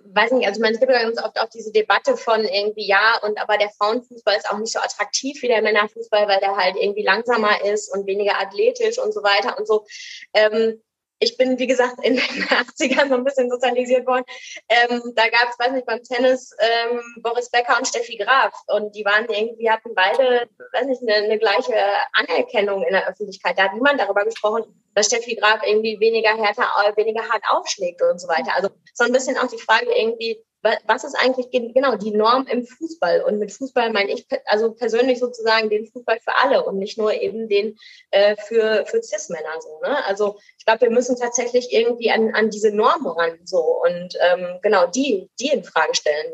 weiß nicht, also man, gibt ganz oft auch diese Debatte von irgendwie, ja, und aber der Frauenfußball ist auch nicht so attraktiv wie der Männerfußball, weil der halt irgendwie langsamer ist und weniger athletisch und so weiter und so. Ähm, ich bin, wie gesagt, in den 80ern so ein bisschen sozialisiert worden. Ähm, da gab es, weiß nicht, beim Tennis ähm, Boris Becker und Steffi Graf. Und die waren irgendwie, hatten beide, weiß nicht, eine, eine gleiche Anerkennung in der Öffentlichkeit. Da hat niemand darüber gesprochen, dass Steffi Graf irgendwie weniger härter, weniger hart aufschlägt und so weiter. Also so ein bisschen auch die Frage irgendwie, was ist eigentlich genau die Norm im Fußball? Und mit Fußball meine ich also persönlich sozusagen den Fußball für alle und nicht nur eben den äh, für, für Cis-Männer so. Ne? Also ich glaube, wir müssen tatsächlich irgendwie an, an diese Norm ran so und ähm, genau die, die in Frage stellen.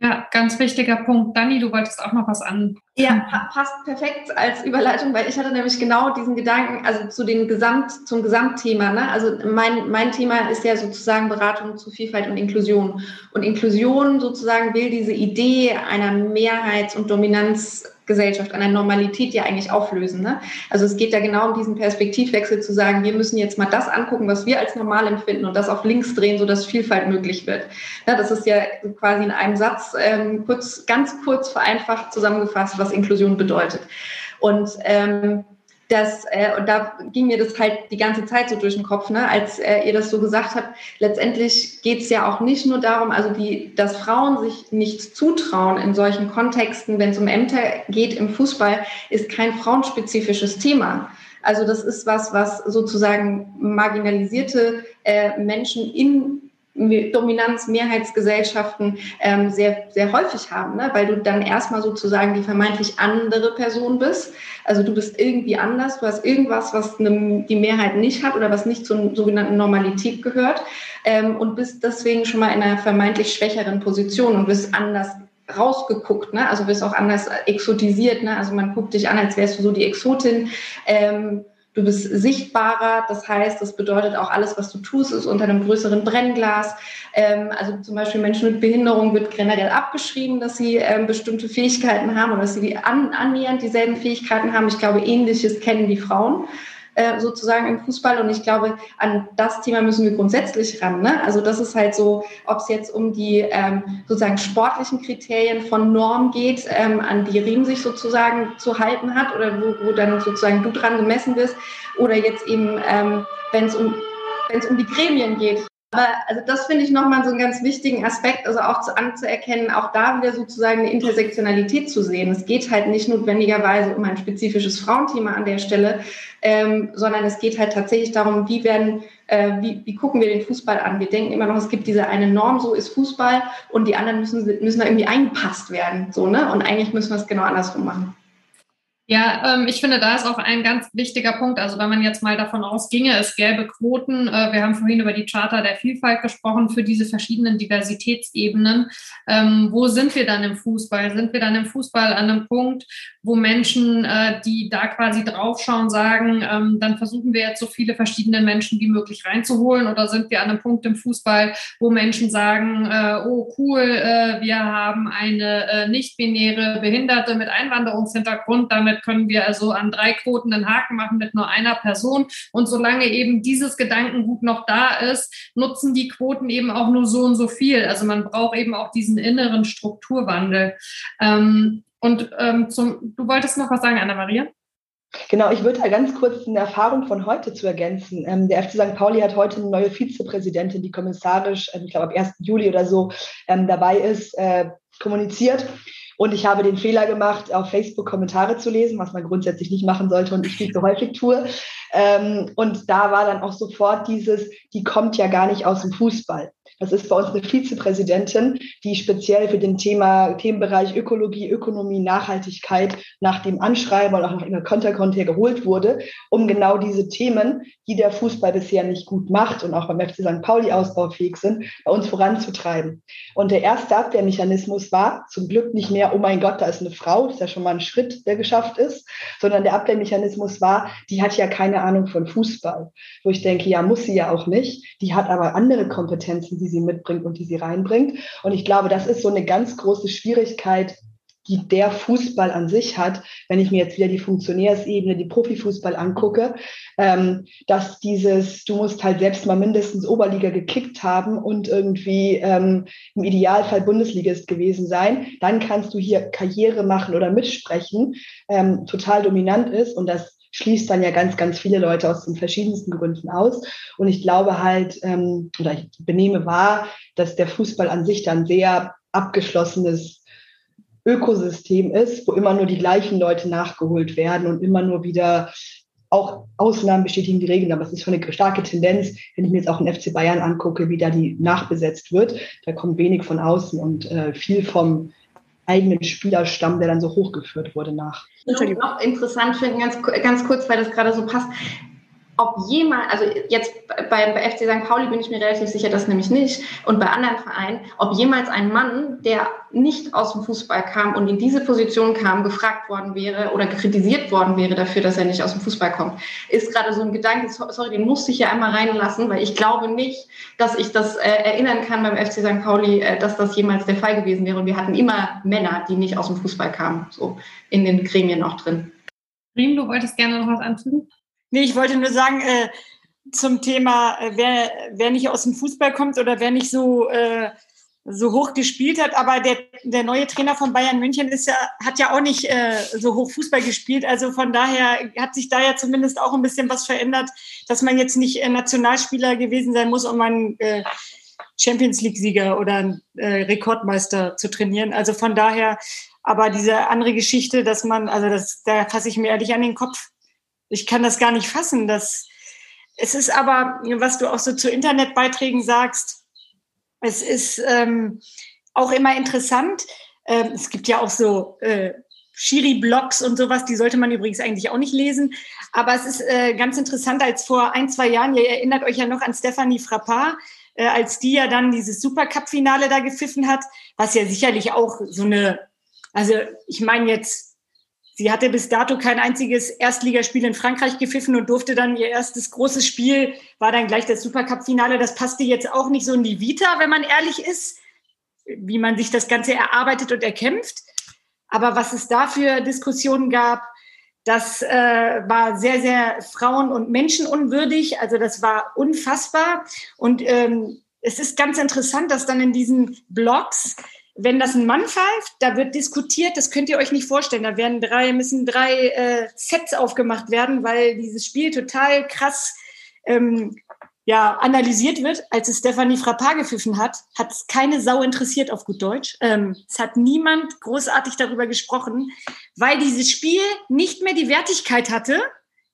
Ja, ganz wichtiger Punkt. Dani, du wolltest auch noch was an.
Ja, passt perfekt als Überleitung, weil ich hatte nämlich genau diesen Gedanken, also zu dem Gesamt, zum Gesamtthema. Ne? Also mein, mein Thema ist ja sozusagen Beratung zu Vielfalt und Inklusion. Und Inklusion sozusagen will diese Idee einer Mehrheits- und Dominanz Gesellschaft, an Normalität ja eigentlich auflösen. Ne? Also es geht ja genau um diesen Perspektivwechsel zu sagen, wir müssen jetzt mal das angucken, was wir als normal empfinden und das auf links drehen, sodass Vielfalt möglich wird. Ja, das ist ja quasi in einem Satz ähm, kurz, ganz kurz vereinfacht zusammengefasst, was Inklusion bedeutet. Und ähm, das, äh, und da ging mir das halt die ganze Zeit so durch den Kopf, ne, als äh, ihr das so gesagt habt. Letztendlich geht es ja auch nicht nur darum, also die, dass Frauen sich nichts zutrauen in solchen Kontexten, wenn es um Ämter geht im Fußball, ist kein frauenspezifisches Thema. Also das ist was, was sozusagen marginalisierte äh, Menschen in Dominanz, Mehrheitsgesellschaften ähm, sehr, sehr häufig haben, ne? weil du dann erstmal sozusagen die vermeintlich andere Person bist. Also du bist irgendwie anders, du hast irgendwas, was eine, die Mehrheit nicht hat oder was nicht zur sogenannten Normalität gehört ähm, und bist deswegen schon mal in einer vermeintlich schwächeren Position und bist anders rausgeguckt, ne? also bist auch anders exotisiert. Ne? Also man guckt dich an, als wärst du so die Exotin. Ähm, Du bist sichtbarer, das heißt, das bedeutet auch alles, was du tust, ist unter einem größeren Brennglas. Ähm, also zum Beispiel Menschen mit Behinderung wird generell abgeschrieben, dass sie ähm, bestimmte Fähigkeiten haben oder dass sie die an, annähernd dieselben Fähigkeiten haben. Ich glaube, ähnliches kennen die Frauen. Äh, sozusagen im Fußball. Und ich glaube, an das Thema müssen wir grundsätzlich ran. Ne? Also das ist halt so, ob es jetzt um die ähm, sozusagen sportlichen Kriterien von Norm geht, ähm, an die Riem sich sozusagen zu halten hat oder wo, wo dann sozusagen du dran gemessen wirst, oder jetzt eben, ähm, wenn es um wenn es um die Gremien geht, aber also das finde ich nochmal so einen ganz wichtigen Aspekt, also auch zu, anzuerkennen, auch da wieder sozusagen eine Intersektionalität zu sehen. Es geht halt nicht notwendigerweise um ein spezifisches Frauenthema an der Stelle, ähm, sondern es geht halt tatsächlich darum, wie werden, äh, wie, wie gucken wir den Fußball an. Wir denken immer noch, es gibt diese eine Norm, so ist Fußball und die anderen müssen, müssen da irgendwie eingepasst werden. So, ne? Und eigentlich müssen wir es genau andersrum machen.
Ja, ähm, ich finde, da ist auch ein ganz wichtiger Punkt. Also wenn man jetzt mal davon ausginge, es gäbe Quoten, äh, wir haben vorhin über die Charta der Vielfalt gesprochen, für diese verschiedenen Diversitätsebenen. Ähm, wo sind wir dann im Fußball? Sind wir dann im Fußball an einem Punkt, wo Menschen, äh, die da quasi draufschauen, sagen, ähm, dann versuchen wir jetzt so viele verschiedene Menschen wie möglich reinzuholen? Oder sind wir an einem Punkt im Fußball, wo Menschen sagen, äh, oh cool, äh, wir haben eine äh, nicht-binäre Behinderte mit Einwanderungshintergrund, damit können wir also an drei Quoten einen Haken machen mit nur einer Person. Und solange eben dieses Gedankengut noch da ist, nutzen die Quoten eben auch nur so und so viel. Also man braucht eben auch diesen inneren Strukturwandel. Ähm, und ähm, zum, du wolltest noch was sagen, Anna-Maria?
Genau, ich würde da ganz kurz eine Erfahrung von heute zu ergänzen. Ähm, der FC St. Pauli hat heute eine neue Vizepräsidentin, die kommissarisch, äh, ich glaube ab 1. Juli oder so ähm, dabei ist, äh, kommuniziert. Und ich habe den Fehler gemacht, auf Facebook Kommentare zu lesen, was man grundsätzlich nicht machen sollte und ich viel zu häufig tue. Ähm, und da war dann auch sofort dieses, die kommt ja gar nicht aus dem Fußball. Das ist bei uns eine Vizepräsidentin, die speziell für den Thema, Themenbereich Ökologie, Ökonomie, Nachhaltigkeit nach dem Anschreiben und auch nach ihrer Konterkonto geholt wurde, um genau diese Themen, die der Fußball bisher nicht gut macht und auch beim FC St. Pauli ausbaufähig sind, bei uns voranzutreiben. Und der erste Abwehrmechanismus war zum Glück nicht mehr, oh mein Gott, da ist eine Frau, das ist ja schon mal ein Schritt, der geschafft ist, sondern der Abwehrmechanismus war, die hat ja keine Ahnung von Fußball. Wo ich denke, ja, muss sie ja auch nicht. Die hat aber andere Kompetenzen, die sie mitbringt und die sie reinbringt. Und ich glaube, das ist so eine ganz große Schwierigkeit, die der Fußball an sich hat, wenn ich mir jetzt wieder die Funktionärsebene, die Profifußball angucke, ähm, dass dieses, du musst halt selbst mal mindestens Oberliga gekickt haben und irgendwie ähm, im Idealfall Bundesligist gewesen sein, dann kannst du hier Karriere machen oder mitsprechen, ähm, total dominant ist und das schließt dann ja ganz, ganz viele Leute aus den verschiedensten Gründen aus. Und ich glaube halt, ähm, oder ich benehme wahr, dass der Fußball an sich dann sehr abgeschlossenes Ökosystem ist, wo immer nur die gleichen Leute nachgeholt werden und immer nur wieder auch Ausnahmen bestätigen die Regeln, aber es ist schon eine starke Tendenz, wenn ich mir jetzt auch den FC Bayern angucke, wie da die nachbesetzt wird. Da kommt wenig von außen und äh, viel vom eigenen Spielerstamm, der dann so hochgeführt wurde nach.
Ich noch interessant finden, ganz, ganz kurz, weil das gerade so passt. Ob jemand, also jetzt bei, bei FC St. Pauli bin ich mir relativ sicher, das nämlich nicht, und bei anderen Vereinen, ob jemals ein Mann, der nicht aus dem Fußball kam und in diese Position kam, gefragt worden wäre oder kritisiert worden wäre dafür, dass er nicht aus dem Fußball kommt, ist gerade so ein Gedanke, sorry, den musste ich ja einmal reinlassen, weil ich glaube nicht, dass ich das äh, erinnern kann beim FC St. Pauli, äh, dass das jemals der Fall gewesen wäre. Und wir hatten immer Männer, die nicht aus dem Fußball kamen, so in den Gremien auch drin.
Riem, du wolltest gerne noch was anfügen?
Nee, ich wollte nur sagen, äh, zum Thema, äh, wer, wer nicht aus dem Fußball kommt oder wer nicht so, äh, so hoch gespielt hat, aber der, der neue Trainer von Bayern München ist ja, hat ja auch nicht äh, so hoch Fußball gespielt. Also von daher hat sich da ja zumindest auch ein bisschen was verändert, dass man jetzt nicht äh, Nationalspieler gewesen sein muss, um einen äh, Champions League-Sieger oder einen Rekordmeister zu trainieren. Also von daher, aber diese andere Geschichte, dass man, also das, da fasse ich mir ehrlich an den Kopf ich kann das gar nicht fassen. Dass, es ist aber, was du auch so zu Internetbeiträgen sagst, es ist ähm, auch immer interessant. Ähm, es gibt ja auch so äh, Schiri-Blogs und sowas, die sollte man übrigens eigentlich auch nicht lesen. Aber es ist äh, ganz interessant, als vor ein, zwei Jahren, ihr erinnert euch ja noch an Stephanie Frappard, äh, als die ja dann dieses Supercup-Finale da gepfiffen hat, was ja sicherlich auch so eine, also ich meine jetzt, Sie hatte bis dato kein einziges Erstligaspiel in Frankreich gepfiffen und durfte dann ihr erstes großes Spiel, war dann gleich das Supercup-Finale. Das passte jetzt auch nicht so in die Vita, wenn man ehrlich ist, wie man sich das Ganze erarbeitet und erkämpft. Aber was es da für Diskussionen gab, das äh, war sehr, sehr frauen- und menschenunwürdig. Also das war unfassbar. Und ähm, es ist ganz interessant, dass dann in diesen Blogs wenn das ein Mann pfeift, da wird diskutiert, das könnt ihr euch nicht vorstellen. Da werden drei, müssen drei äh, Sets aufgemacht werden, weil dieses Spiel total krass ähm, ja, analysiert wird. Als es Stephanie Frappard gepfiffen hat, hat es keine Sau interessiert auf gut Deutsch. Ähm, es hat niemand großartig darüber gesprochen, weil dieses Spiel nicht mehr die Wertigkeit hatte,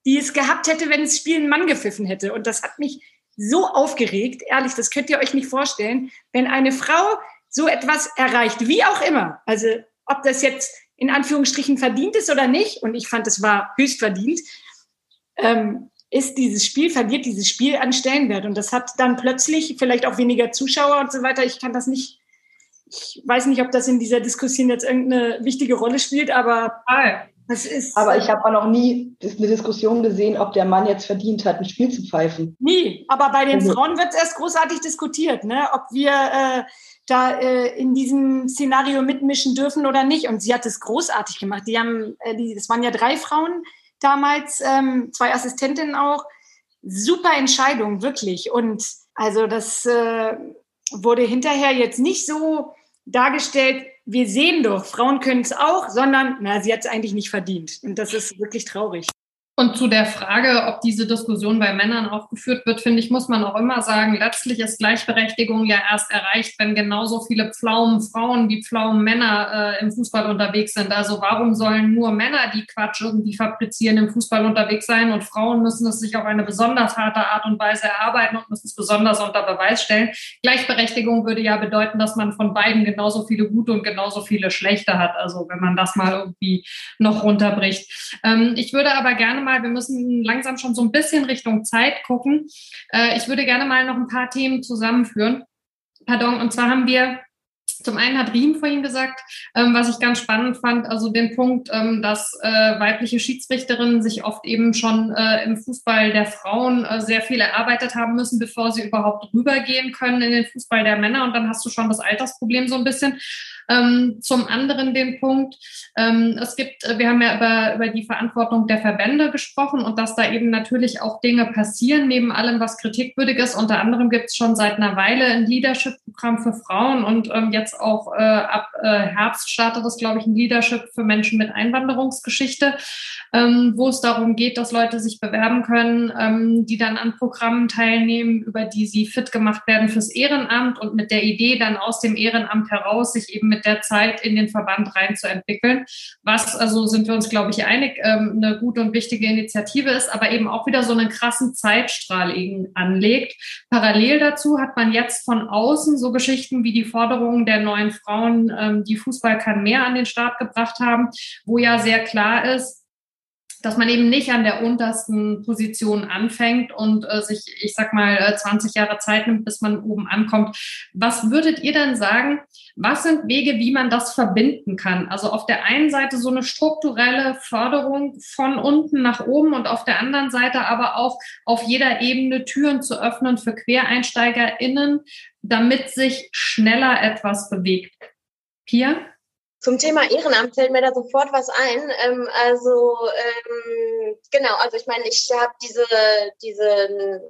die es gehabt hätte, wenn das Spiel ein Mann gepfiffen hätte. Und das hat mich so aufgeregt. Ehrlich, das könnt ihr euch nicht vorstellen. Wenn eine Frau so etwas erreicht, wie auch immer. Also ob das jetzt in Anführungsstrichen verdient ist oder nicht, und ich fand, es war höchst verdient, ähm, ist dieses Spiel, verliert dieses Spiel an Stellenwert. Und das hat dann plötzlich vielleicht auch weniger Zuschauer und so weiter. Ich kann das nicht, ich weiß nicht, ob das in dieser Diskussion jetzt irgendeine wichtige Rolle spielt, aber das ist.
Aber ich habe auch noch nie eine Diskussion gesehen, ob der Mann jetzt verdient hat, ein Spiel zu pfeifen.
Nie. Aber bei den also. Frauen wird es erst großartig diskutiert, ne? ob wir äh, da äh, in diesem Szenario mitmischen dürfen oder nicht. Und sie hat es großartig gemacht. Die haben, äh, die, das waren ja drei Frauen damals, ähm, zwei Assistentinnen auch. Super Entscheidung, wirklich. Und also das äh, wurde hinterher jetzt nicht so dargestellt, wir sehen doch, Frauen können es auch, sondern na, sie hat es eigentlich nicht verdient. Und das ist wirklich traurig.
Und zu der Frage, ob diese Diskussion bei Männern aufgeführt wird, finde ich, muss man auch immer sagen, letztlich ist Gleichberechtigung ja erst erreicht, wenn genauso viele Pflaumen Frauen wie Pflaumen Männer äh, im Fußball unterwegs sind. Also warum sollen nur Männer, die Quatsch irgendwie fabrizieren, im Fußball unterwegs sein und Frauen müssen es sich auf eine besonders harte Art und Weise erarbeiten und müssen es besonders unter Beweis stellen. Gleichberechtigung würde ja bedeuten, dass man von beiden genauso viele gute und genauso viele schlechte hat. Also wenn man das mal irgendwie noch runterbricht. Ähm, ich würde aber gerne mal mal, wir müssen langsam schon so ein bisschen Richtung Zeit gucken. Äh, ich würde gerne mal noch ein paar Themen zusammenführen. Pardon, und zwar haben wir zum einen hat Riem vorhin gesagt, ähm, was ich ganz spannend fand, also den Punkt, ähm, dass äh, weibliche Schiedsrichterinnen sich oft eben schon äh, im Fußball der Frauen äh, sehr viel erarbeitet haben müssen, bevor sie überhaupt rübergehen können in den Fußball der Männer. Und dann hast du schon das Altersproblem so ein bisschen. Ähm, zum anderen den Punkt, ähm, es gibt, wir haben ja über, über die Verantwortung der Verbände gesprochen und dass da eben natürlich auch Dinge passieren, neben allem, was kritikwürdig ist. Unter anderem gibt es schon seit einer Weile ein Leadership-Programm für Frauen und ähm, jetzt auch äh, ab äh, Herbst startet es, glaube ich, ein Leadership für Menschen mit Einwanderungsgeschichte, ähm, wo es darum geht, dass Leute sich bewerben können, ähm, die dann an Programmen teilnehmen, über die sie fit gemacht werden fürs Ehrenamt und mit der Idee dann aus dem Ehrenamt heraus sich eben mit mit der Zeit in den Verband reinzuentwickeln. Was, also sind wir uns, glaube ich, einig, ähm, eine gute und wichtige Initiative ist, aber eben auch wieder so einen krassen Zeitstrahl anlegt. Parallel dazu hat man jetzt von außen so Geschichten wie die Forderungen der neuen Frauen, ähm, die Fußball kann mehr an den Start gebracht haben, wo ja sehr klar ist, dass man eben nicht an der untersten Position anfängt und äh, sich, ich sag mal, 20 Jahre Zeit nimmt, bis man oben ankommt. Was würdet ihr denn sagen? Was sind Wege, wie man das verbinden kann? Also auf der einen Seite so eine strukturelle Förderung von unten nach oben und auf der anderen Seite aber auch auf jeder Ebene Türen zu öffnen für QuereinsteigerInnen, damit sich schneller etwas bewegt. Pia?
Zum Thema Ehrenamt fällt mir da sofort was ein. Ähm, also ähm, genau, also ich meine, ich habe diese diese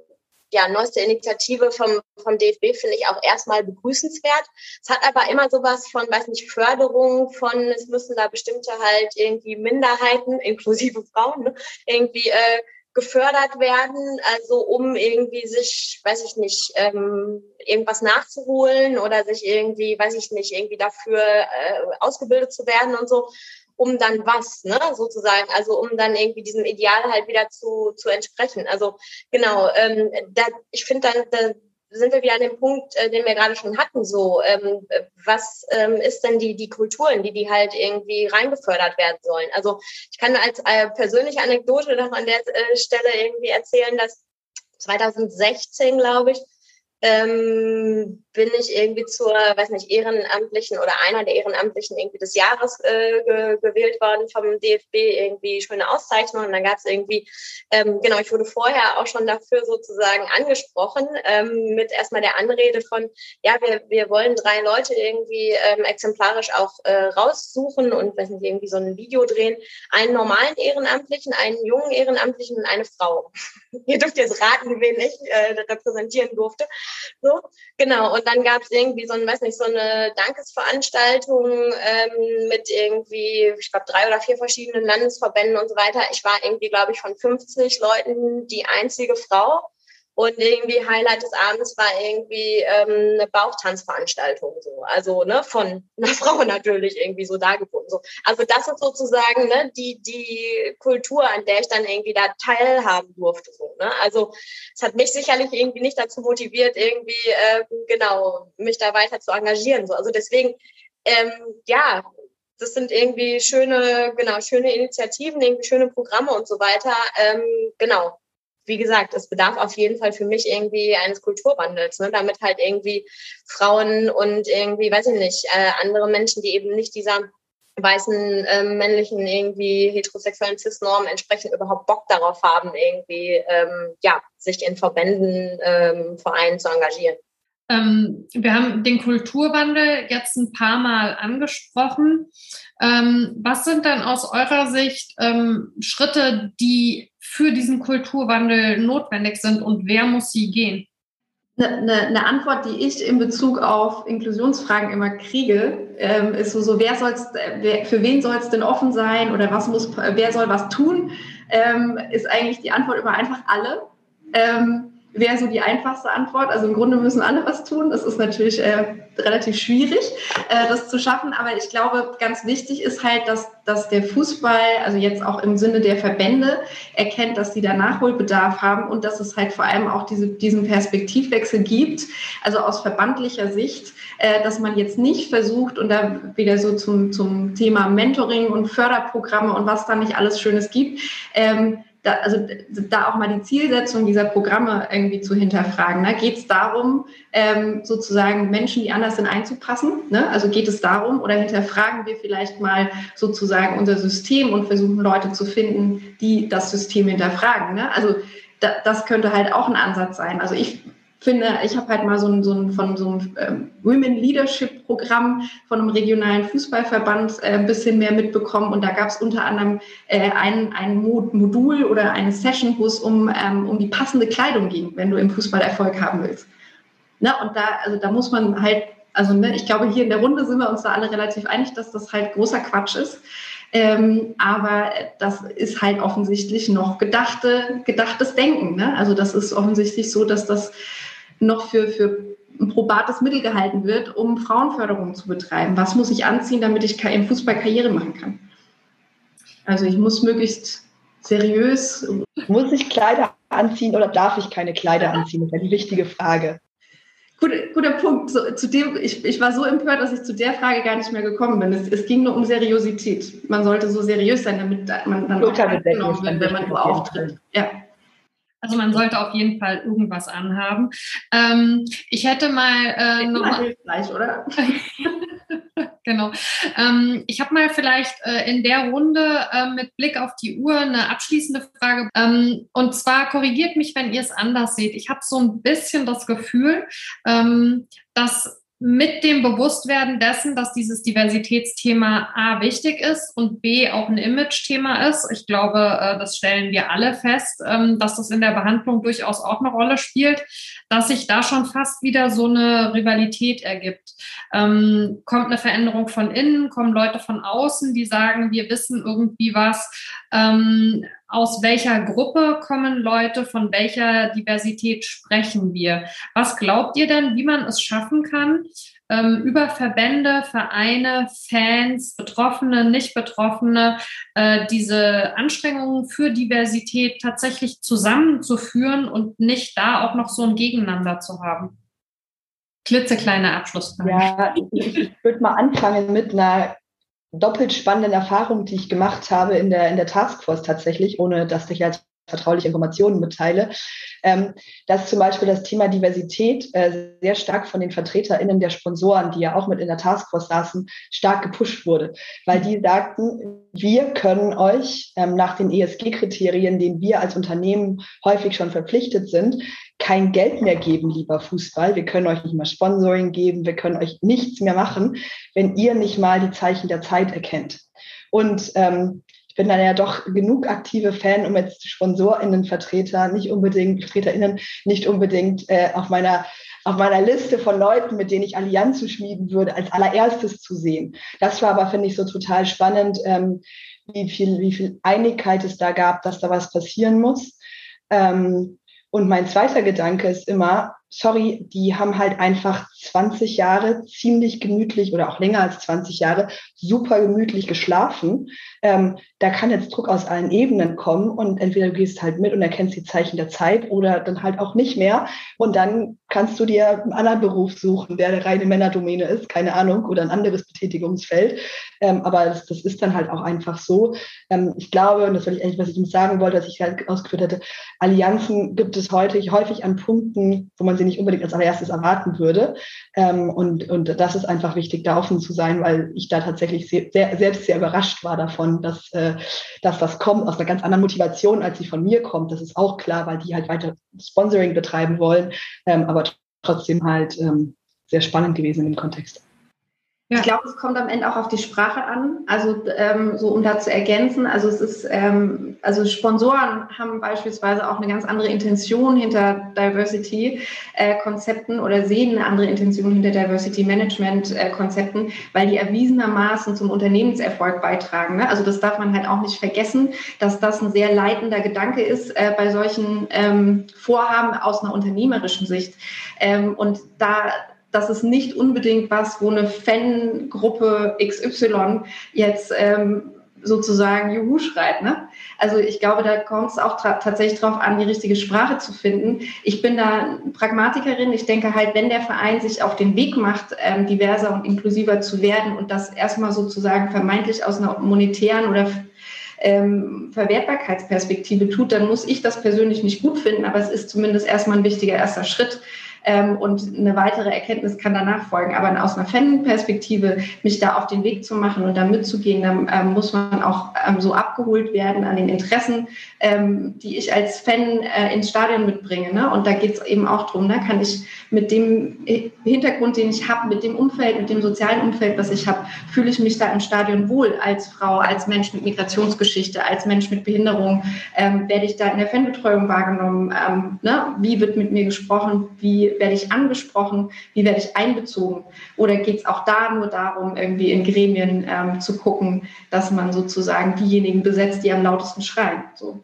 ja, neueste Initiative vom, vom DFB finde ich auch erstmal begrüßenswert. Es hat aber immer sowas von, weiß nicht, Förderung von, es müssen da bestimmte halt irgendwie Minderheiten, inklusive Frauen, ne, irgendwie äh, gefördert werden, also um irgendwie sich, weiß ich nicht, ähm, irgendwas nachzuholen oder sich irgendwie, weiß ich nicht, irgendwie dafür äh, ausgebildet zu werden und so, um dann was, ne, sozusagen, also um dann irgendwie diesem Ideal halt wieder zu, zu entsprechen. Also genau, ähm, da, ich finde dann, da, sind wir wieder an dem Punkt, äh, den wir gerade schon hatten, so, ähm, was ähm, ist denn die, die Kulturen, die die halt irgendwie reingefördert werden sollen? Also ich kann als äh, persönliche Anekdote noch an der äh, Stelle irgendwie erzählen, dass 2016, glaube ich, ähm, bin ich irgendwie zur, weiß nicht, Ehrenamtlichen oder einer der Ehrenamtlichen irgendwie des Jahres äh, ge gewählt worden vom DFB, irgendwie schöne Auszeichnung. Und dann gab es irgendwie, ähm, genau, ich wurde vorher auch schon dafür sozusagen angesprochen, ähm, mit erstmal der Anrede von, ja, wir, wir wollen drei Leute irgendwie ähm, exemplarisch auch äh, raussuchen und, weiß nicht, irgendwie so ein Video drehen. Einen normalen Ehrenamtlichen, einen jungen Ehrenamtlichen und eine Frau. Ihr dürft jetzt raten, wen ich äh, repräsentieren durfte. So, genau. Und dann gab es irgendwie so ein, weiß nicht, so eine Dankesveranstaltung ähm, mit irgendwie, ich glaube, drei oder vier verschiedenen Landesverbänden und so weiter. Ich war irgendwie, glaube ich, von 50 Leuten die einzige Frau. Und irgendwie Highlight des Abends war irgendwie ähm, eine Bauchtanzveranstaltung so, also ne von einer Frau natürlich irgendwie so dargeboten so. Also das ist sozusagen ne die die Kultur, an der ich dann irgendwie da teilhaben durfte so. Ne? Also es hat mich sicherlich irgendwie nicht dazu motiviert irgendwie ähm, genau mich da weiter zu engagieren so. Also deswegen ähm, ja das sind irgendwie schöne, genau, schöne Initiativen, irgendwie schöne Programme und so weiter. Ähm, genau, wie gesagt, es bedarf auf jeden Fall für mich irgendwie eines Kulturwandels, ne? damit halt irgendwie Frauen und irgendwie, weiß ich nicht, äh, andere Menschen, die eben nicht dieser weißen äh, männlichen irgendwie heterosexuellen Cis-Normen entsprechend überhaupt Bock darauf haben, irgendwie ähm, ja sich in Verbänden, ähm, Vereinen zu engagieren.
Ähm, wir haben den Kulturwandel jetzt ein paar Mal angesprochen. Ähm, was sind dann aus eurer Sicht ähm, Schritte, die für diesen Kulturwandel notwendig sind und wer muss sie gehen?
Eine, eine Antwort, die ich in Bezug auf Inklusionsfragen immer kriege, ähm, ist so, so wer soll's, wer, für wen soll es denn offen sein oder was muss, wer soll was tun, ähm, ist eigentlich die Antwort immer einfach alle. Wäre so die einfachste Antwort. Also im Grunde müssen alle was tun. Das ist natürlich äh, relativ schwierig, äh, das zu schaffen. Aber ich glaube, ganz wichtig ist halt, dass, dass der Fußball, also jetzt auch im Sinne der Verbände, erkennt, dass sie da Nachholbedarf haben und dass es halt vor allem auch diese, diesen Perspektivwechsel gibt, also aus verbandlicher Sicht, äh, dass man jetzt nicht versucht und da wieder so zum, zum Thema Mentoring und Förderprogramme und was da nicht alles Schönes gibt, ähm, da, also da auch mal die Zielsetzung dieser Programme irgendwie zu hinterfragen. Ne? Geht es darum, ähm, sozusagen Menschen, die anders sind, einzupassen? Ne? Also geht es darum oder hinterfragen wir vielleicht mal sozusagen unser System und versuchen Leute zu finden, die das System hinterfragen? Ne? Also da, das könnte halt auch ein Ansatz sein. Also ich finde, ich habe halt mal so ein, so ein von so einem ähm, Women Leadership Programm von einem regionalen Fußballverband äh, ein bisschen mehr mitbekommen und da gab es unter anderem äh, ein, ein Modul oder eine Session, wo es um, ähm, um die passende Kleidung ging, wenn du im Fußball Erfolg haben willst. Na, und da, also da muss man halt, also ne, ich glaube, hier in der Runde sind wir uns da alle relativ einig, dass das halt großer Quatsch ist. Ähm, aber das ist halt offensichtlich noch gedachte, gedachtes Denken. Ne? Also das ist offensichtlich so, dass das noch für, für ein probates Mittel gehalten wird, um Frauenförderung zu betreiben. Was muss ich anziehen, damit ich im Fußball Karriere machen kann? Also ich muss möglichst seriös.
Muss ich Kleider anziehen oder darf ich keine Kleider anziehen? Das ist die wichtige Frage.
Guter, guter Punkt. So, zu dem, ich, ich war so empört, dass ich zu der Frage gar nicht mehr gekommen bin. Es, es ging nur um Seriosität. Man sollte so seriös sein, damit man dann auch genommen wird, wenn man so auftritt. Ja.
Also man sollte auf jeden Fall irgendwas anhaben. Ähm, ich hätte mal äh, noch hilfreich, oder? genau. Ähm, ich habe mal vielleicht äh, in der Runde äh, mit Blick auf die Uhr eine abschließende Frage. Ähm, und zwar korrigiert mich, wenn ihr es anders seht. Ich habe so ein bisschen das Gefühl, ähm, dass mit dem Bewusstwerden dessen, dass dieses Diversitätsthema A wichtig ist und B auch ein Image-Thema ist. Ich glaube, äh, das stellen wir alle fest, ähm, dass das in der Behandlung durchaus auch eine Rolle spielt, dass sich da schon fast wieder so eine Rivalität ergibt. Ähm, kommt eine Veränderung von innen, kommen Leute von außen, die sagen, wir wissen irgendwie was. Ähm, aus welcher Gruppe kommen Leute, von welcher Diversität sprechen wir? Was glaubt ihr denn, wie man es schaffen kann, ähm, über Verbände, Vereine, Fans, Betroffene, Nicht-Betroffene, äh, diese Anstrengungen für Diversität tatsächlich zusammenzuführen und nicht da auch noch so ein Gegeneinander zu haben? Klitzekleine Abschlussfrage.
Ja, ich, ich würde mal anfangen mit einer doppelt spannenden Erfahrung, die ich gemacht habe in der, in der Taskforce tatsächlich, ohne dass ich jetzt vertrauliche Informationen mitteile, ähm, dass zum Beispiel das Thema Diversität äh, sehr stark von den VertreterInnen der Sponsoren, die ja auch mit in der Taskforce saßen, stark gepusht wurde, weil die sagten, wir können euch ähm, nach den ESG-Kriterien, denen wir als Unternehmen häufig schon verpflichtet sind, kein Geld mehr geben, lieber Fußball. Wir können euch nicht mehr Sponsoring geben, wir können euch nichts mehr machen, wenn ihr nicht mal die Zeichen der Zeit erkennt. Und ähm, ich bin dann ja doch genug aktive Fan, um jetzt SponsorInnen, Vertreter, nicht unbedingt, VertreterInnen, nicht unbedingt äh, auf meiner auf meiner Liste von Leuten, mit denen ich Allianzen schmieden würde, als allererstes zu sehen. Das war aber, finde ich, so total spannend, ähm, wie, viel, wie viel Einigkeit es da gab, dass da was passieren muss. Ähm, und mein zweiter Gedanke ist immer, sorry, die haben halt einfach 20 Jahre ziemlich gemütlich oder auch länger als 20 Jahre super gemütlich geschlafen. Ähm, da kann jetzt Druck aus allen Ebenen kommen und entweder du gehst halt mit und erkennst die Zeichen der Zeit oder dann halt auch nicht mehr. Und dann kannst du dir einen anderen Beruf suchen, der eine reine Männerdomäne ist, keine Ahnung, oder ein anderes Betätigungsfeld. Ähm, aber das, das, ist dann halt auch einfach so. Ähm, ich glaube, und das will ich eigentlich, was ich sagen wollte, was ich halt ausgeführt hätte, Allianzen gibt es heute häufig an Punkten, wo man sie nicht unbedingt als allererstes erwarten würde. Ähm, und, und das ist einfach wichtig, da offen zu sein, weil ich da tatsächlich sehr, sehr, selbst sehr überrascht war davon, dass, äh, dass das kommt aus einer ganz anderen Motivation, als sie von mir kommt. Das ist auch klar, weil die halt weiter Sponsoring betreiben wollen, ähm, aber trotzdem halt ähm, sehr spannend gewesen im Kontext.
Ja. Ich glaube, es kommt am Ende auch auf die Sprache an. Also ähm, so um da zu ergänzen, also es ist, ähm, also Sponsoren haben beispielsweise auch eine ganz andere Intention hinter Diversity-Konzepten äh, oder sehen eine andere Intention hinter Diversity-Management-Konzepten, äh, weil die erwiesenermaßen zum Unternehmenserfolg beitragen. Ne? Also das darf man halt auch nicht vergessen, dass das ein sehr leitender Gedanke ist äh, bei solchen ähm, Vorhaben aus einer unternehmerischen Sicht. Ähm, und da das ist nicht unbedingt was, wo eine Fangruppe XY jetzt ähm, sozusagen Juhu schreit. Ne? Also ich glaube, da kommt es auch tatsächlich darauf an, die richtige Sprache zu finden. Ich bin da Pragmatikerin. Ich denke halt, wenn der Verein sich auf den Weg macht, ähm, diverser und inklusiver zu werden und das erstmal sozusagen vermeintlich aus einer monetären oder ähm, Verwertbarkeitsperspektive tut, dann muss ich das persönlich nicht gut finden, aber es ist zumindest erstmal ein wichtiger erster Schritt ähm, und eine weitere Erkenntnis kann danach folgen. Aber aus einer Fan-Perspektive, mich da auf den Weg zu machen und da mitzugehen, dann ähm, muss man auch ähm, so abgeholt werden an den Interessen, ähm, die ich als Fan äh, ins Stadion mitbringe. Ne? Und da geht es eben auch darum, ne? kann ich mit dem Hintergrund, den ich habe, mit dem Umfeld, mit dem sozialen Umfeld, was ich habe, fühle ich mich da im Stadion wohl als Frau, als Mensch mit Migrationsgeschichte, als Mensch mit Behinderung, ähm, werde ich da in der Fanbetreuung wahrgenommen, ähm, ne? wie wird mit mir gesprochen, wie werde ich angesprochen, wie werde ich einbezogen? Oder geht es auch da nur darum, irgendwie in Gremien ähm, zu gucken, dass man sozusagen diejenigen besetzt, die am lautesten schreien? So.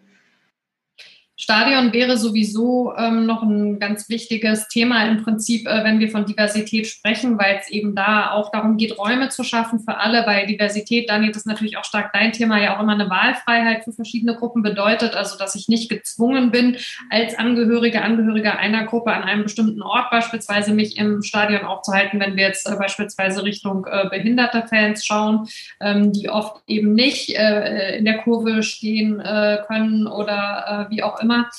Stadion wäre sowieso ähm, noch ein ganz wichtiges Thema im Prinzip, äh, wenn wir von Diversität sprechen, weil es eben da auch darum geht, Räume zu schaffen für alle, weil Diversität, Daniel, das ist natürlich auch stark dein Thema, ja auch immer eine Wahlfreiheit für verschiedene Gruppen bedeutet, also dass ich nicht gezwungen bin, als Angehörige, Angehörige einer Gruppe an einem bestimmten Ort beispielsweise mich im Stadion aufzuhalten, wenn wir jetzt äh, beispielsweise Richtung äh, behinderte Fans schauen, ähm, die oft eben nicht äh, in der Kurve stehen äh, können oder äh, wie auch immer immer.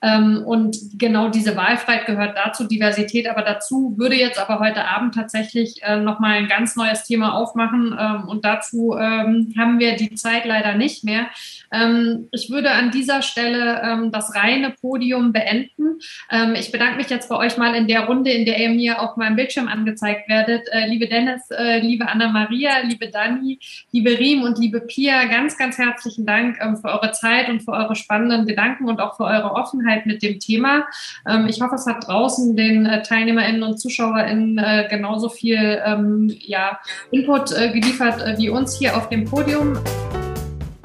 Ähm, und genau diese Wahlfreiheit gehört dazu, Diversität aber dazu, würde jetzt aber heute Abend tatsächlich äh, nochmal ein ganz neues Thema aufmachen. Ähm, und dazu ähm, haben wir die Zeit leider nicht mehr. Ähm, ich würde an dieser Stelle ähm, das reine Podium beenden. Ähm, ich bedanke mich jetzt bei euch mal in der Runde, in der ihr mir auf meinem Bildschirm angezeigt werdet. Äh, liebe Dennis, äh, liebe Anna-Maria, liebe Dani, liebe Riem und liebe Pia, ganz, ganz herzlichen Dank für eure Zeit und für eure spannenden Gedanken und auch für eure Offenheit mit dem Thema. Ich hoffe, es hat draußen den äh, TeilnehmerInnen und ZuschauerInnen genauso viel ja, Input geliefert wie uns hier auf dem Podium.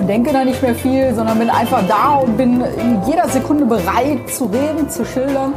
und denke da nicht mehr viel, sondern bin einfach da und bin in jeder Sekunde bereit zu reden, zu schildern.